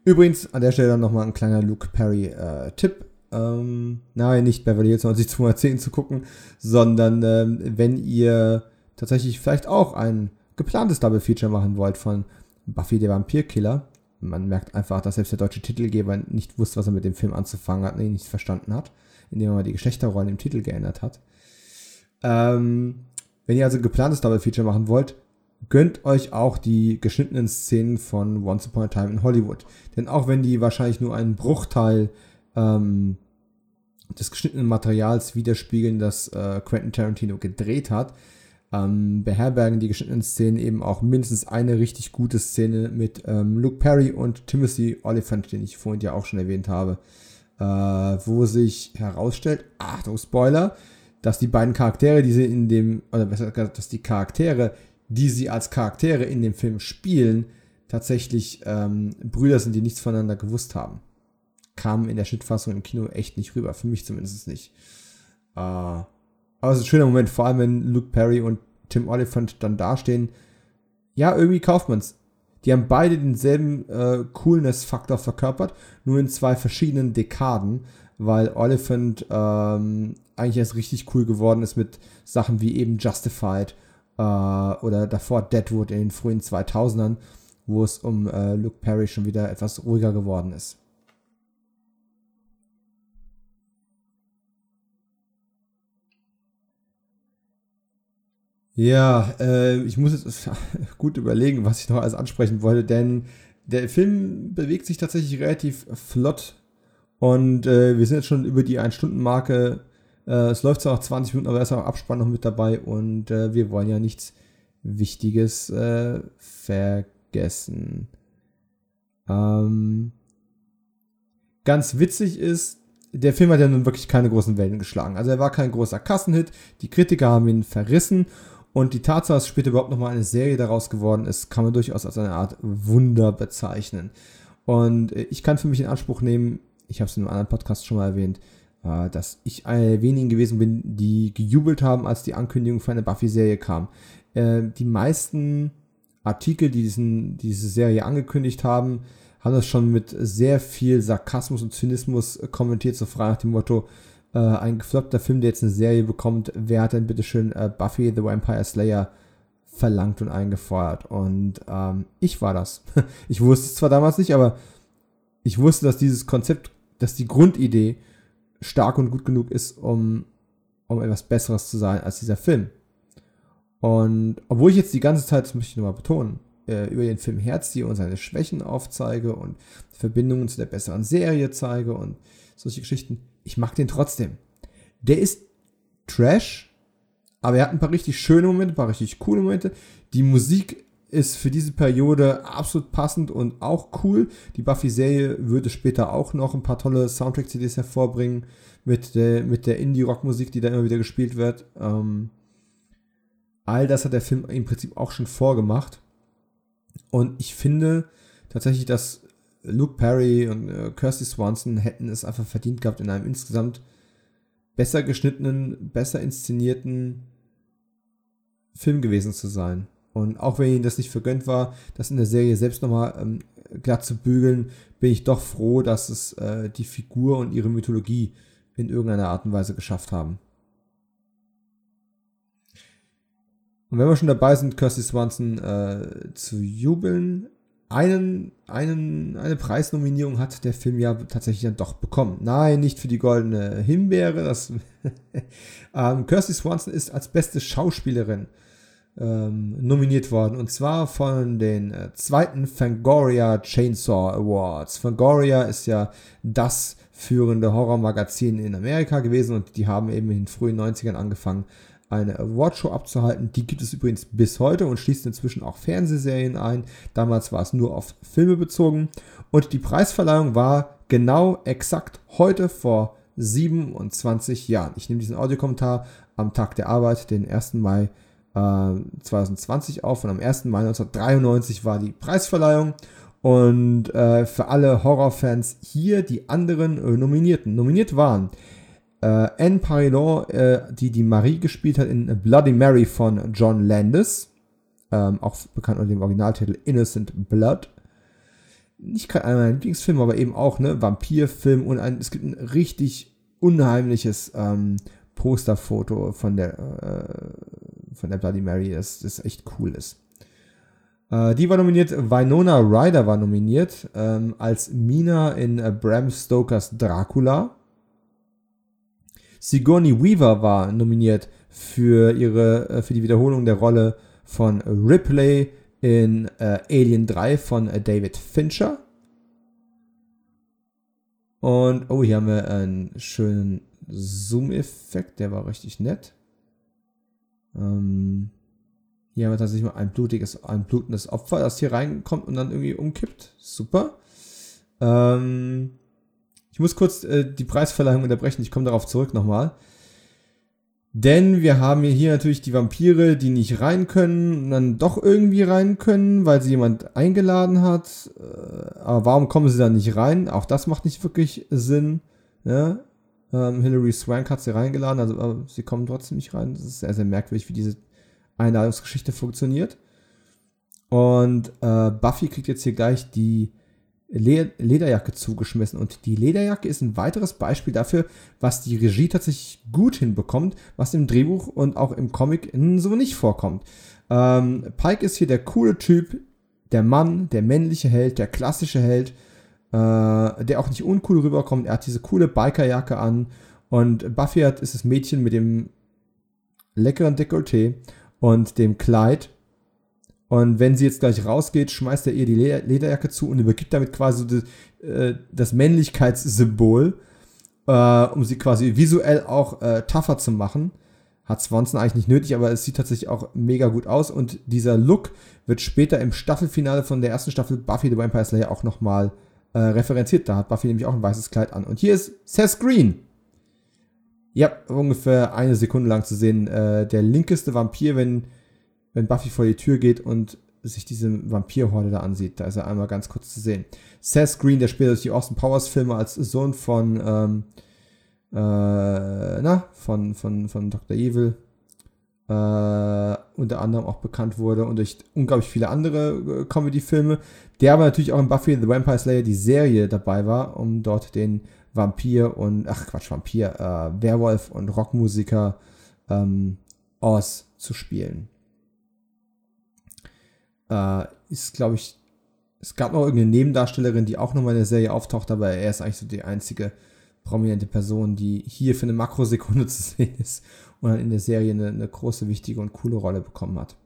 Übrigens, an der Stelle dann nochmal ein kleiner Luke Perry-Tipp. Äh, ähm, nein, nicht Beverly Hills 90210 zu gucken, sondern ähm, wenn ihr tatsächlich vielleicht auch ein geplantes Double Feature machen wollt von Buffy der Vampirkiller. Man merkt einfach, dass selbst der deutsche Titelgeber nicht wusste, was er mit dem Film anzufangen hat, nee, nicht verstanden hat, indem er mal die Geschlechterrollen im Titel geändert hat. Ähm, wenn ihr also ein geplantes Double Feature machen wollt, gönnt euch auch die geschnittenen Szenen von Once Upon a Time in Hollywood. Denn auch wenn die wahrscheinlich nur einen Bruchteil ähm, des geschnittenen Materials widerspiegeln, das äh, Quentin Tarantino gedreht hat, ähm, beherbergen die geschnittenen Szenen eben auch mindestens eine richtig gute Szene mit ähm, Luke Perry und Timothy Oliphant, den ich vorhin ja auch schon erwähnt habe, äh, wo sich herausstellt, Achtung, Spoiler, dass die beiden Charaktere, die sie in dem, oder besser gesagt, dass die Charaktere, die sie als Charaktere in dem Film spielen, tatsächlich ähm, Brüder sind, die nichts voneinander gewusst haben. Kamen in der Schnittfassung im Kino echt nicht rüber, für mich zumindest nicht. Äh, aber es ist ein schöner Moment, vor allem wenn Luke Perry und Tim Oliphant dann dastehen. Ja, irgendwie kauft man es. Die haben beide denselben äh, Coolness-Faktor verkörpert, nur in zwei verschiedenen Dekaden, weil Oliphant ähm, eigentlich erst richtig cool geworden ist mit Sachen wie eben Justified äh, oder davor Deadwood in den frühen 2000ern, wo es um äh, Luke Perry schon wieder etwas ruhiger geworden ist. Ja, äh, ich muss jetzt *laughs* gut überlegen, was ich noch alles ansprechen wollte, denn der Film bewegt sich tatsächlich relativ flott und äh, wir sind jetzt schon über die 1-Stunden-Marke. Äh, es läuft zwar noch 20 Minuten, aber da ist auch Abspann noch mit dabei und äh, wir wollen ja nichts Wichtiges äh, vergessen. Ähm, ganz witzig ist, der Film hat ja nun wirklich keine großen Wellen geschlagen. Also er war kein großer Kassenhit, die Kritiker haben ihn verrissen und die Tatsache, dass später überhaupt nochmal eine Serie daraus geworden ist, kann man durchaus als eine Art Wunder bezeichnen. Und äh, ich kann für mich in Anspruch nehmen, ich habe es in einem anderen Podcast schon mal erwähnt, äh, dass ich einer der wenigen gewesen bin, die gejubelt haben, als die Ankündigung für eine Buffy-Serie kam. Äh, die meisten Artikel, die diesen, diese Serie angekündigt haben, haben das schon mit sehr viel Sarkasmus und Zynismus kommentiert, so frei nach dem Motto, äh, ein gefloppter Film, der jetzt eine Serie bekommt, wer hat denn bitte schön äh, Buffy the Vampire Slayer verlangt und eingefeuert? Und ähm, ich war das. *laughs* ich wusste es zwar damals nicht, aber ich wusste, dass dieses Konzept, dass die Grundidee stark und gut genug ist, um, um etwas Besseres zu sein als dieser Film. Und obwohl ich jetzt die ganze Zeit, das möchte ich nochmal betonen, äh, über den Film herziehe und seine Schwächen aufzeige und Verbindungen zu der besseren Serie zeige und solche Geschichten, ich mag den trotzdem. Der ist Trash, aber er hat ein paar richtig schöne Momente, ein paar richtig coole Momente. Die Musik ist für diese Periode absolut passend und auch cool. Die Buffy-Serie würde später auch noch ein paar tolle Soundtrack-CDs hervorbringen mit der, mit der Indie-Rock-Musik, die da immer wieder gespielt wird. Ähm, all das hat der Film im Prinzip auch schon vorgemacht. Und ich finde tatsächlich, dass Luke Perry und äh, Kirsty Swanson hätten es einfach verdient gehabt, in einem insgesamt besser geschnittenen, besser inszenierten Film gewesen zu sein. Und auch wenn ihnen das nicht vergönnt war, das in der Serie selbst nochmal ähm, glatt zu bügeln, bin ich doch froh, dass es äh, die Figur und ihre Mythologie in irgendeiner Art und Weise geschafft haben. Und wenn wir schon dabei sind, Kirsty Swanson äh, zu jubeln, einen, einen, eine Preisnominierung hat der Film ja tatsächlich dann doch bekommen. Nein, nicht für die goldene Himbeere. Das *laughs* ähm, Kirsty Swanson ist als beste Schauspielerin ähm, nominiert worden. Und zwar von den äh, zweiten Fangoria Chainsaw Awards. Fangoria ist ja das führende Horrormagazin in Amerika gewesen und die haben eben in den frühen 90ern angefangen, eine Awardshow abzuhalten. Die gibt es übrigens bis heute und schließt inzwischen auch Fernsehserien ein. Damals war es nur auf Filme bezogen. Und die Preisverleihung war genau exakt heute vor 27 Jahren. Ich nehme diesen Audiokommentar am Tag der Arbeit, den 1. Mai äh, 2020 auf. Und am 1. Mai 1993 war die Preisverleihung. Und äh, für alle Horrorfans hier die anderen äh, Nominierten. Nominiert waren Äh, Anne Parilon, äh, die die Marie gespielt hat in Bloody Mary von John Landis. Ähm, auch bekannt unter dem Originaltitel Innocent Blood. Nicht gerade einer meiner Lieblingsfilme, aber eben auch, ne, Vampirfilm und ein, es gibt ein richtig unheimliches ähm, Posterfoto von der, äh, von der Bloody Mary, das, das echt cool ist. Äh, die war nominiert, Winona Ryder war nominiert ähm, als Mina in äh, Bram Stokers Dracula. Sigourney Weaver war nominiert für ihre äh, für die Wiederholung der Rolle von Ripley in äh, Alien 3 von äh, David Fincher. Und oh, hier haben wir einen schönen Zoom-Effekt, der war richtig nett. Ähm, hier haben wir tatsächlich mal ein blutiges, ein blutendes Opfer, das hier reinkommt und dann irgendwie umkippt. Super. Ähm, ich muss kurz äh, die Preisverleihung unterbrechen, ich komme darauf zurück nochmal. Denn wir haben hier natürlich die Vampire, die nicht rein können und dann doch irgendwie rein können, weil sie jemand eingeladen hat. Äh, aber warum kommen sie dann nicht rein? Auch das macht nicht wirklich Sinn. Ja? Ähm, Hilary Swank hat sie reingeladen, also sie kommen trotzdem nicht rein. Das ist sehr, sehr merkwürdig, wie diese Einladungsgeschichte funktioniert. Und äh, Buffy kriegt jetzt hier gleich die Le Lederjacke zugeschmissen. Und die Lederjacke ist ein weiteres Beispiel dafür, was die Regie tatsächlich gut hinbekommt, was im Drehbuch und auch im Comic so nicht vorkommt. Ähm, Pike ist hier der coole Typ, der Mann, der männliche Held, der klassische Held, äh, der auch nicht uncool rüberkommt. Er hat diese coole Bikerjacke an und Buffy hat, ist das Mädchen mit dem leckeren Dekolleté und dem Kleid. Und wenn sie jetzt gleich rausgeht, schmeißt er ihr die Lederjacke zu und übergibt damit quasi das, äh, das Männlichkeitssymbol, äh, um sie quasi visuell auch äh, tougher zu machen. Hat Swanson eigentlich nicht nötig, aber es sieht tatsächlich auch mega gut aus. Und dieser Look wird später im Staffelfinale von der ersten Staffel Buffy the Vampire Slayer auch nochmal äh, referenziert. Da hat Buffy nämlich auch ein weißes Kleid an. Und hier ist Seth Green. Ja, ungefähr eine Sekunde lang zu sehen. Äh, der linkeste Vampir, wenn, wenn Buffy vor die Tür geht und sich diese Vampirhorde da ansieht. Da ist er einmal ganz kurz zu sehen. Seth Green, der spielt durch die Austin Powers Filme als Sohn von, ähm, äh, na, von, von, von Dr. Evil. Äh, unter anderem auch bekannt wurde und durch unglaublich viele andere äh, Comedy-Filme. Der aber natürlich auch in Buffy the Vampire Slayer die Serie dabei war, um dort den Vampir und, ach Quatsch, Vampir, äh, Werwolf und Rockmusiker ähm, Oz zu spielen. Äh, ist, glaube ich, es gab noch irgendeine Nebendarstellerin, die auch nochmal in der Serie auftaucht, aber er ist eigentlich so die einzige prominente Person, die hier für eine Makrosekunde *laughs* zu sehen ist und dann in der Serie eine, eine große, wichtige und coole Rolle bekommen hat.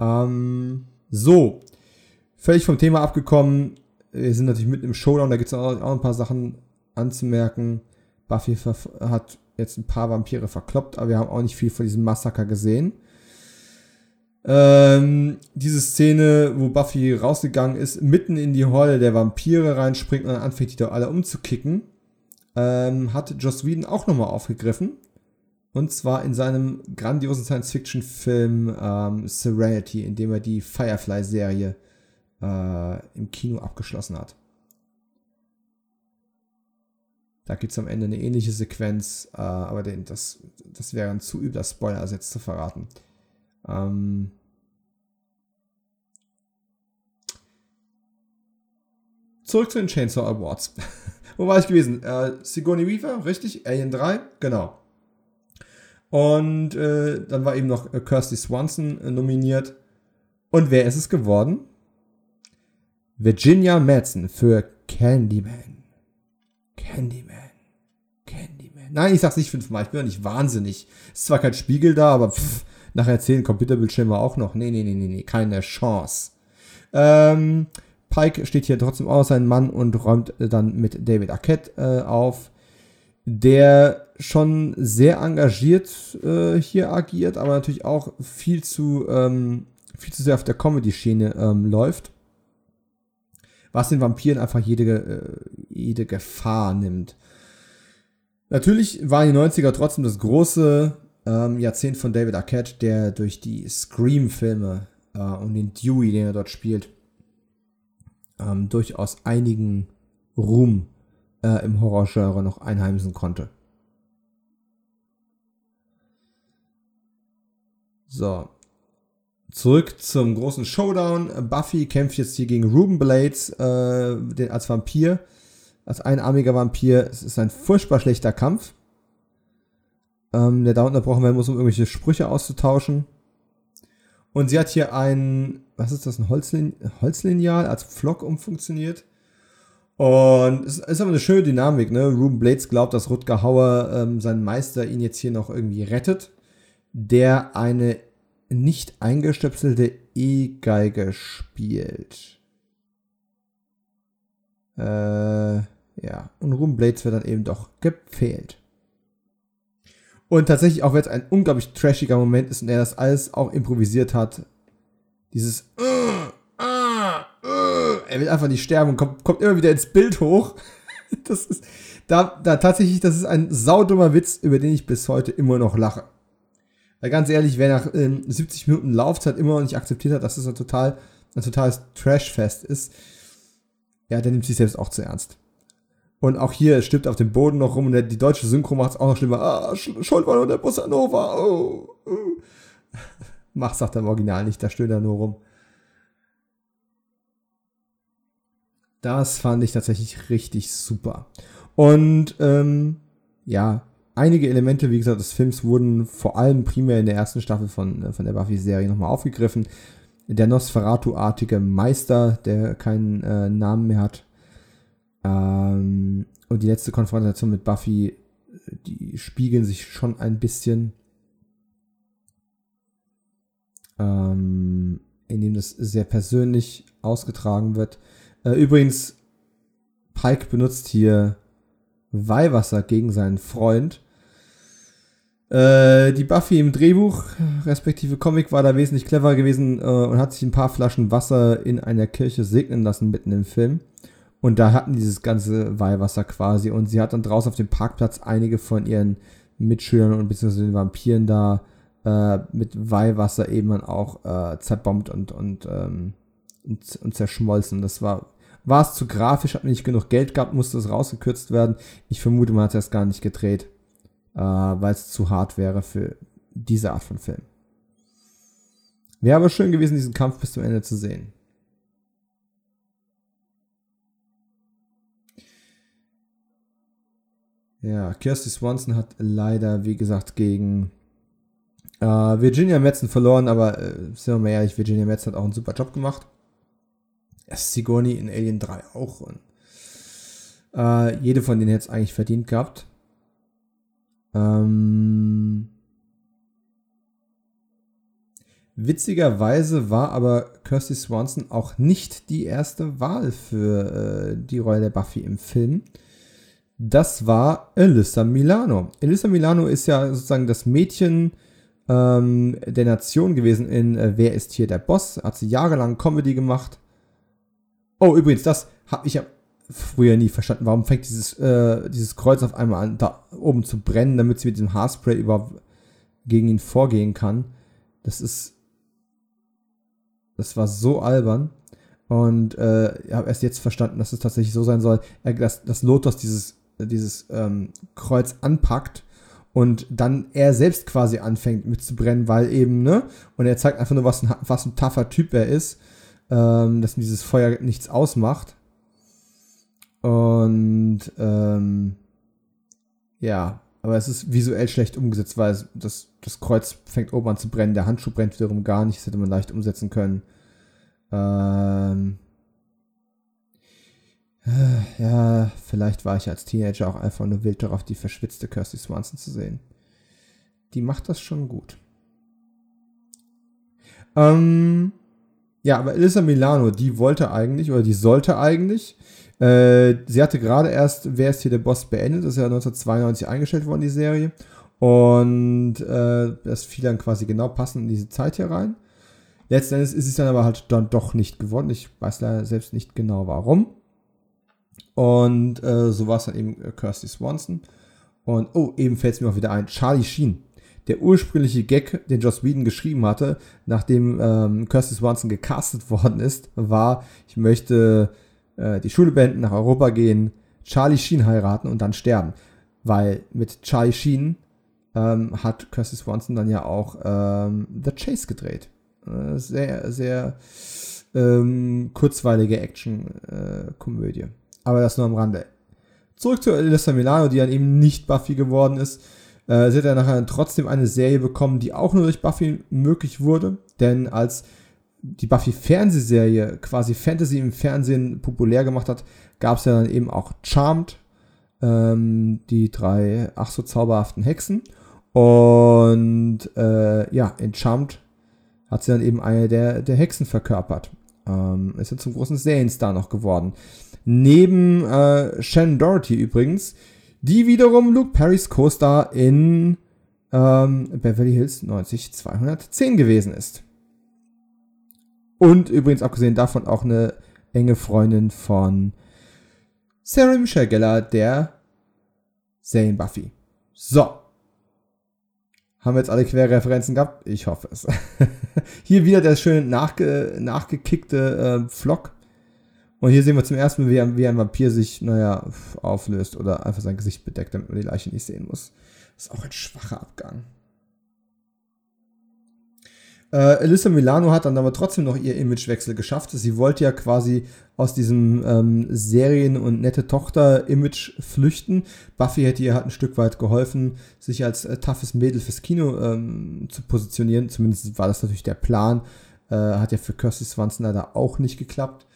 Ähm, so, völlig vom Thema abgekommen. Wir sind natürlich mitten im Showdown, da gibt es auch, auch ein paar Sachen anzumerken, Buffy hat jetzt ein paar Vampire verkloppt, aber wir haben auch nicht viel von diesem Massaker gesehen. Ähm, diese Szene, wo Buffy rausgegangen ist, mitten in die Horde der Vampire reinspringt und dann anfängt, die da alle umzukicken, ähm, hat Joss Whedon auch nochmal aufgegriffen. Und zwar in seinem grandiosen Science-Fiction-Film ähm, Serenity, in dem er die Firefly-Serie äh, im Kino abgeschlossen hat. Da gibt es am Ende eine ähnliche Sequenz, äh, aber den, das, das wäre ein zu übler Spoiler, also jetzt zu verraten. Ähm Zurück zu den Chainsaw Awards. *laughs* Wo war ich gewesen? Äh, Sigourney Weaver, richtig? Alien 3, genau. Und äh, dann war eben noch äh, Kirsty Swanson äh, nominiert. Und wer ist es geworden? Virginia Madsen für Candyman. Candyman. Candyman. Nein, ich sag's nicht fünfmal, ich bin doch nicht wahnsinnig. Ist zwar kein Spiegel da, aber pff, nachher erzählen Computerbildschirme auch noch. Nee, nee, nee, nee, nee, keine Chance. Ähm, Pike steht hier trotzdem auch sein Mann und räumt dann mit David Arquette äh, auf, der schon sehr engagiert äh, hier agiert, aber natürlich auch viel zu, ähm, viel zu sehr auf der Comedy-Schiene ähm, läuft was den Vampiren einfach jede, äh, jede Gefahr nimmt. Natürlich waren die 90er trotzdem das große ähm, Jahrzehnt von David Arquette, der durch die Scream-Filme äh, und den Dewey, den er dort spielt, ähm, durchaus einigen Ruhm äh, im Horrorgenre noch einheimsen konnte. So. Zurück zum großen Showdown. Buffy kämpft jetzt hier gegen Ruben Blades äh, den, als Vampir, als einarmiger Vampir. Es ist ein furchtbar schlechter Kampf. Ähm, der da unterbrochen werden muss, um irgendwelche Sprüche auszutauschen. Und sie hat hier ein, was ist das, ein Holzlin Holzlineal als Flock umfunktioniert. Und es ist aber eine schöne Dynamik, ne? Ruben Blades glaubt, dass Rutger Hauer, ähm, sein Meister, ihn jetzt hier noch irgendwie rettet, der eine nicht eingestöpselte E-Geige spielt. Äh, ja. Und Ruben Blades wird dann eben doch gepfählt. Und tatsächlich, auch wenn es ein unglaublich trashiger Moment ist und er das alles auch improvisiert hat, dieses uh, uh, uh, er will einfach nicht sterben und kommt, kommt immer wieder ins Bild hoch. *laughs* Das ist da, da tatsächlich, das ist ein saudummer Witz, über den ich bis heute immer noch lache. Weil ganz ehrlich, wer nach ähm, 70 Minuten Laufzeit immer noch nicht akzeptiert hat, dass es ein total ein totales Trashfest ist, ja, der nimmt sich selbst auch zu ernst. Und auch hier stirbt auf dem Boden noch rum und der, die deutsche Synchro macht es auch noch schlimmer. Ah, Schuld war nur der Bossa Nova. Oh, oh. Mach, sagt er im Original nicht, da stöhnt er nur rum. Das fand ich tatsächlich richtig super. Und ähm, ja, einige Elemente, wie gesagt, des Films wurden vor allem primär in der ersten Staffel von, äh, von der Buffy-Serie nochmal aufgegriffen. Der Nosferatu-artige Meister, der keinen äh, Namen mehr hat, ähm, und die letzte Konfrontation mit Buffy, die spiegeln sich schon ein bisschen. Ähm, indem das sehr persönlich ausgetragen wird. Äh, übrigens, Pike benutzt hier Weihwasser gegen seinen Freund. Äh, die Buffy im Drehbuch, respektive Comic, war da wesentlich clever gewesen äh, und hat sich ein paar Flaschen Wasser in einer Kirche segnen lassen mitten im Film. Und da hatten dieses ganze Weihwasser quasi. Und sie hat dann draußen auf dem Parkplatz einige von ihren Mitschülern und beziehungsweise den Vampiren da äh, mit Weihwasser eben dann auch äh, zerbombt und, und, ähm, und, und, zerschmolzen. Das war, war es zu grafisch, hat nicht genug Geld gehabt, musste es rausgekürzt werden. Ich vermute, man hat es gar nicht gedreht, äh, weil es zu hart wäre für diese Art von Film. Wäre aber schön gewesen, diesen Kampf bis zum Ende zu sehen. Ja, Kirsty Swanson hat leider, wie gesagt, gegen äh, Virginia Metzen verloren, aber äh, sind wir mal ehrlich, Virginia Metzen hat auch einen super Job gemacht. Sigourney in Alien 3 auch. Und, äh, jede von denen hätte es eigentlich verdient gehabt. Ähm, witzigerweise war aber Kirsty Swanson auch nicht die erste Wahl für äh, die Rolle der Buffy im Film das war Elissa Milano. Elissa Milano ist ja sozusagen das Mädchen ähm, der Nation gewesen in äh, Wer ist hier der Boss? Hat sie jahrelang Comedy gemacht. Oh, übrigens, das habe ich ja früher nie verstanden. Warum fängt dieses, äh, dieses Kreuz auf einmal an, da oben zu brennen, damit sie mit dem Haarspray überhaupt gegen ihn vorgehen kann? Das ist. Das war so albern. Und äh, ich habe erst jetzt verstanden, dass es tatsächlich so sein soll, dass, dass Lotus dieses dieses ähm, Kreuz anpackt und dann er selbst quasi anfängt mitzubrennen, weil eben, ne? Und er zeigt einfach nur, was ein, was ein tougher Typ er ist, ähm, dass dieses Feuer nichts ausmacht. Und ähm, ja, aber es ist visuell schlecht umgesetzt, weil es, das, das Kreuz fängt oben an zu brennen, der Handschuh brennt wiederum gar nicht, das hätte man leicht umsetzen können. Ähm, ja, vielleicht war ich als Teenager auch einfach nur wild darauf, die verschwitzte Kirsty Swanson zu sehen. Die macht das schon gut. Ähm, ja, aber Elisa Milano, die wollte eigentlich, oder die sollte eigentlich, äh, sie hatte gerade erst Wer ist hier der Boss beendet, das ist ja 1992 eingestellt worden, die Serie. Und äh, das fiel dann quasi genau passend in diese Zeit hier rein. Letzten Endes ist es dann aber halt dann doch nicht geworden. Ich weiß leider selbst nicht genau warum. Und äh, so war es dann eben äh, Kirsty Swanson. Und oh, eben fällt es mir auch wieder ein, Charlie Sheen. Der ursprüngliche Gag, den Joss Whedon geschrieben hatte, nachdem ähm, Kirsty Swanson gecastet *laughs* worden ist, war, ich möchte äh, die Schule beenden, nach Europa gehen, Charlie Sheen heiraten und dann sterben. Weil mit Charlie Sheen ähm, hat Kirsty Swanson dann ja auch ähm, The Chase gedreht. Äh, sehr, sehr ähm, kurzweilige Action-Komödie. Aber das nur am Rande. Zurück zu Alyssa Milano, die dann eben nicht Buffy geworden ist. Äh, sie hat dann nachher trotzdem eine Serie bekommen, die auch nur durch Buffy möglich wurde. Denn als die Buffy-Fernsehserie quasi Fantasy im Fernsehen populär gemacht hat, gab es ja dann eben auch Charmed, ähm, die drei ach so zauberhaften Hexen. Und äh, ja, in Charmed hat sie dann eben eine der, der Hexen verkörpert. Ähm, ist ja zum großen Serienstar noch geworden. Neben äh, Shannon Doherty übrigens, die wiederum Luke Perrys Co-Star in ähm, Beverly Hills 90210 gewesen ist. Und übrigens abgesehen davon auch eine enge Freundin von Sarah Michelle Geller, der Serien Buffy. So. Haben wir jetzt alle Querreferenzen gehabt? Ich hoffe es. *laughs* hier wieder der schön nachge, nachgekickte äh, Vlog. Und hier sehen wir zum ersten Mal, wie ein, wie ein Vampir sich, naja, auflöst oder einfach sein Gesicht bedeckt, damit man die Leiche nicht sehen muss. Das ist auch ein schwacher Abgang. Äh, Elissa Milano hat dann aber trotzdem noch ihr Imagewechsel geschafft. Sie wollte ja quasi aus diesem ähm, Serien- und nette Tochter-Image flüchten. Buffy hätte ihr halt ein Stück weit geholfen, sich als äh, toughes Mädel fürs Kino ähm, zu positionieren. Zumindest war das natürlich der Plan. Äh, hat ja für Kirsty Swanson leider auch nicht geklappt.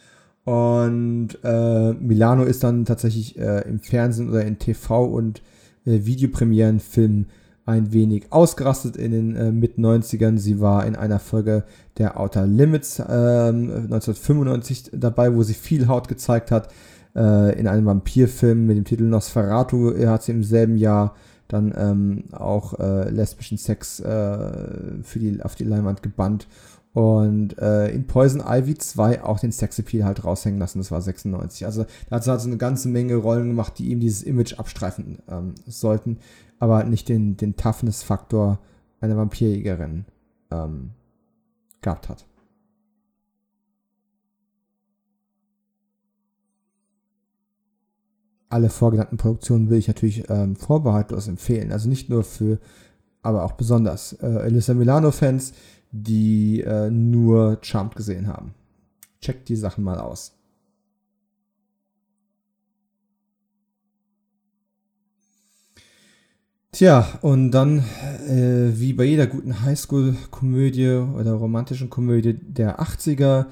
Und äh, Milano ist dann tatsächlich äh, im Fernsehen oder in TV und äh, Videopremieren-Filmen ein wenig ausgerastet in den äh, Mit-90ern. Sie war in einer Folge der Outer Limits äh, 1995 dabei, wo sie viel Haut gezeigt hat. Äh, in einem Vampirfilm mit dem Titel Nosferatu hat sie im selben Jahr dann ähm, auch äh, lesbischen Sex äh, für die, auf die Leinwand gebannt. Und äh, in Poison Ivy 2 auch den Sexappeal halt raushängen lassen, das war 96. Also da hat halt so eine ganze Menge Rollen gemacht, die ihm dieses Image abstreifen ähm, sollten aber nicht den, den Toughness-Faktor einer Vampirjägerin ähm, gehabt hat. Alle vorgenannten Produktionen will ich natürlich ähm, vorbehaltlos empfehlen. Also nicht nur für, aber auch besonders äh, Elisa Milano-Fans, die äh, nur Charmed gesehen haben. Checkt die Sachen mal aus. Tja, und dann, äh, wie bei jeder guten Highschool-Komödie oder romantischen Komödie der 80er,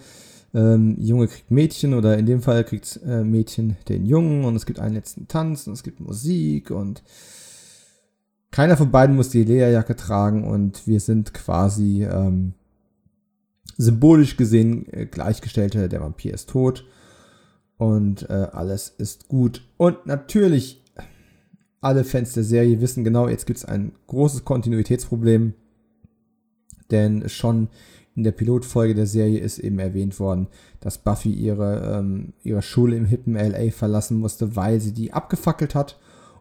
ähm, Junge kriegt Mädchen oder in dem Fall kriegt äh, Mädchen den Jungen und es gibt einen letzten Tanz und es gibt Musik und keiner von beiden muss die Lederjacke tragen und wir sind quasi ähm, symbolisch gesehen äh, Gleichgestellte, der Vampir ist tot und äh, alles ist gut. Und natürlich alle Fans der Serie wissen genau, jetzt gibt es ein großes Kontinuitätsproblem, denn schon in der Pilotfolge der Serie ist eben erwähnt worden, dass Buffy ihre, ähm, ihre Schule im hippen LA verlassen musste, weil sie die abgefackelt hat.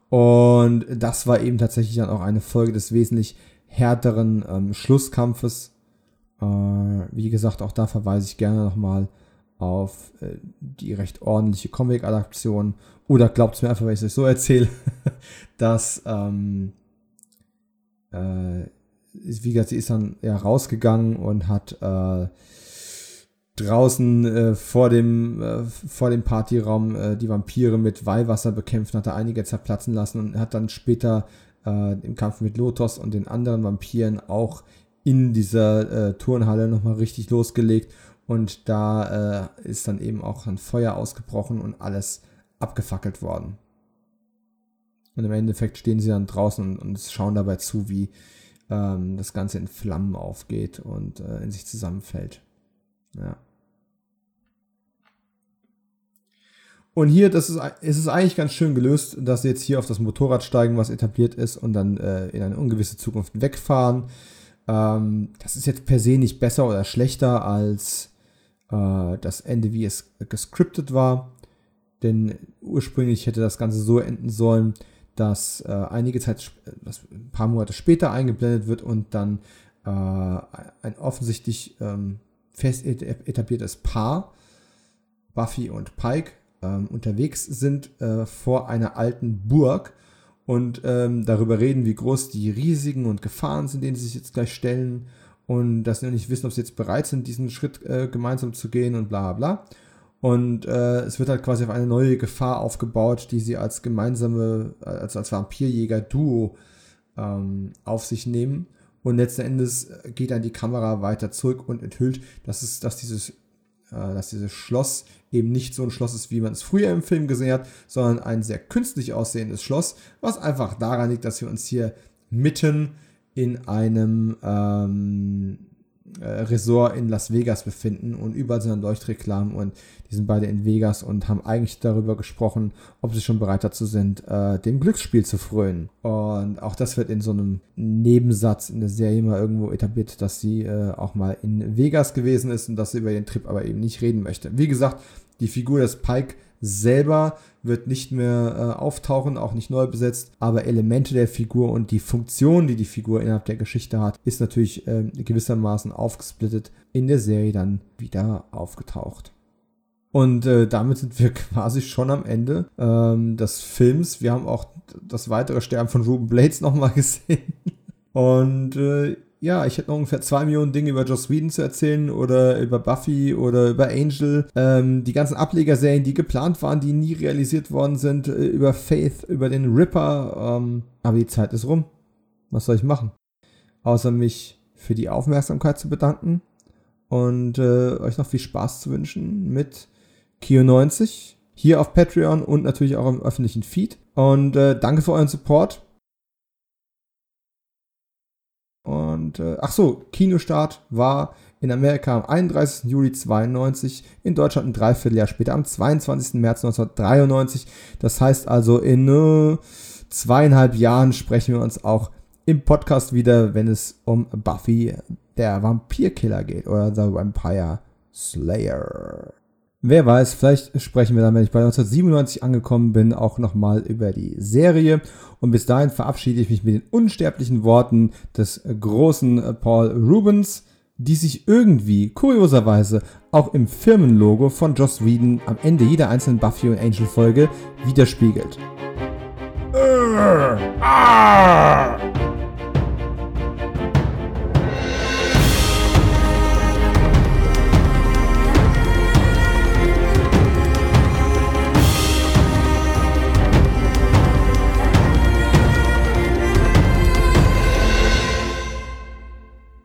Und das war eben tatsächlich dann auch eine Folge des wesentlich härteren ähm, Schlusskampfes. Äh, wie gesagt, auch da verweise ich gerne nochmal auf äh, die recht ordentliche Comic-Adaption oder glaubt es mir einfach, wenn ich es euch so erzähle, *laughs* dass, ähm, äh, wie gesagt, sie ist dann ja rausgegangen und hat äh, draußen äh, vor dem, äh, vor dem Partyraum äh, die Vampire mit Weihwasser bekämpft, hat er einige zerplatzen lassen und hat dann später äh, im Kampf mit Lotos und den anderen Vampiren auch in dieser äh, Turnhalle nochmal richtig losgelegt und da äh, ist dann eben auch ein Feuer ausgebrochen und alles abgefackelt worden. Und im Endeffekt stehen sie dann draußen und, und schauen dabei zu, wie ähm, das Ganze in Flammen aufgeht und in sich zusammenfällt. Ja. Und hier, das ist, es ist eigentlich ganz schön gelöst, dass sie jetzt hier auf das Motorrad steigen, was etabliert ist, und dann äh, in eine ungewisse Zukunft wegfahren. Ähm, das ist jetzt per se nicht besser oder schlechter als äh, das Ende, wie es gescriptet war. Denn ursprünglich hätte das Ganze so enden sollen, dass äh, einige Zeit, dass ein paar Monate später eingeblendet wird und dann äh, ein offensichtlich ähm, fest etabliertes Paar, Buffy und Pike, ähm, unterwegs sind äh, vor einer alten Burg und ähm, darüber reden, wie groß die Risiken und Gefahren sind, denen sie sich jetzt gleich stellen und dass sie noch nicht wissen, ob sie jetzt bereit sind, diesen Schritt äh, gemeinsam zu gehen und bla bla. Und äh, es wird halt quasi auf eine neue Gefahr aufgebaut, die sie als gemeinsame, als, als Vampirjäger-Duo ähm, auf sich nehmen. Und letzten Endes geht dann die Kamera weiter zurück und enthüllt, dass, es, dass, dieses, dass dieses Schloss eben nicht so ein Schloss ist, wie man es früher im Film gesehen hat, sondern ein sehr künstlich aussehendes Schloss, was einfach daran liegt, dass wir uns hier mitten in einem ähm, äh, Resort in Las Vegas befinden und überall sind dann Leuchtreklamen und die sind beide in Vegas und haben eigentlich darüber gesprochen, ob sie schon bereit dazu sind, äh, dem Glücksspiel zu frönen. Und auch das wird in so einem Nebensatz in der Serie mal irgendwo etabliert, dass sie äh, auch mal in Vegas gewesen ist und dass sie über den Trip aber eben nicht reden möchte. Wie gesagt, die Figur des Pike selber wird nicht mehr äh, auftauchen, auch nicht neu besetzt, aber Elemente der Figur und die Funktion, die die Figur innerhalb der Geschichte hat, ist natürlich äh, gewissermaßen aufgesplittet in der Serie dann wieder aufgetaucht. Und äh, damit sind wir *laughs* quasi schon am Ende ähm, des Films. Wir haben auch das weitere Sterben von Ruben Blades nochmal *laughs* gesehen. Und äh, ja, ich hätte noch ungefähr zwei Millionen Dinge über Joss Whedon zu erzählen oder über Buffy oder über Angel. Ähm, die ganzen Ablegerserien, die geplant waren, die nie realisiert worden sind, äh, über Faith, über den Ripper. Ähm, aber die Zeit ist rum. Was soll ich machen? Außer mich für die Aufmerksamkeit zu bedanken und äh, euch noch viel Spaß zu wünschen mit Kio90 hier auf Patreon und natürlich auch im öffentlichen Feed. Und äh, danke für euren Support. Und äh, ach so, Kinostart war in Amerika am 31. Juli 92, in Deutschland ein Dreivierteljahr später am 22. März 1993. Das heißt also, in äh, zweieinhalb Jahren sprechen wir uns auch im Podcast wieder, wenn es um Buffy, der Vampirkiller geht, oder The Vampire Slayer. Wer weiß, vielleicht sprechen wir dann, wenn ich bei 1997 angekommen bin, auch nochmal über die Serie. Und bis dahin verabschiede ich mich mit den unsterblichen Worten des großen Paul Rubens, die sich irgendwie, kurioserweise, auch im Firmenlogo von Joss Whedon am Ende jeder einzelnen Buffy und Angel Folge widerspiegelt. Uh, ah!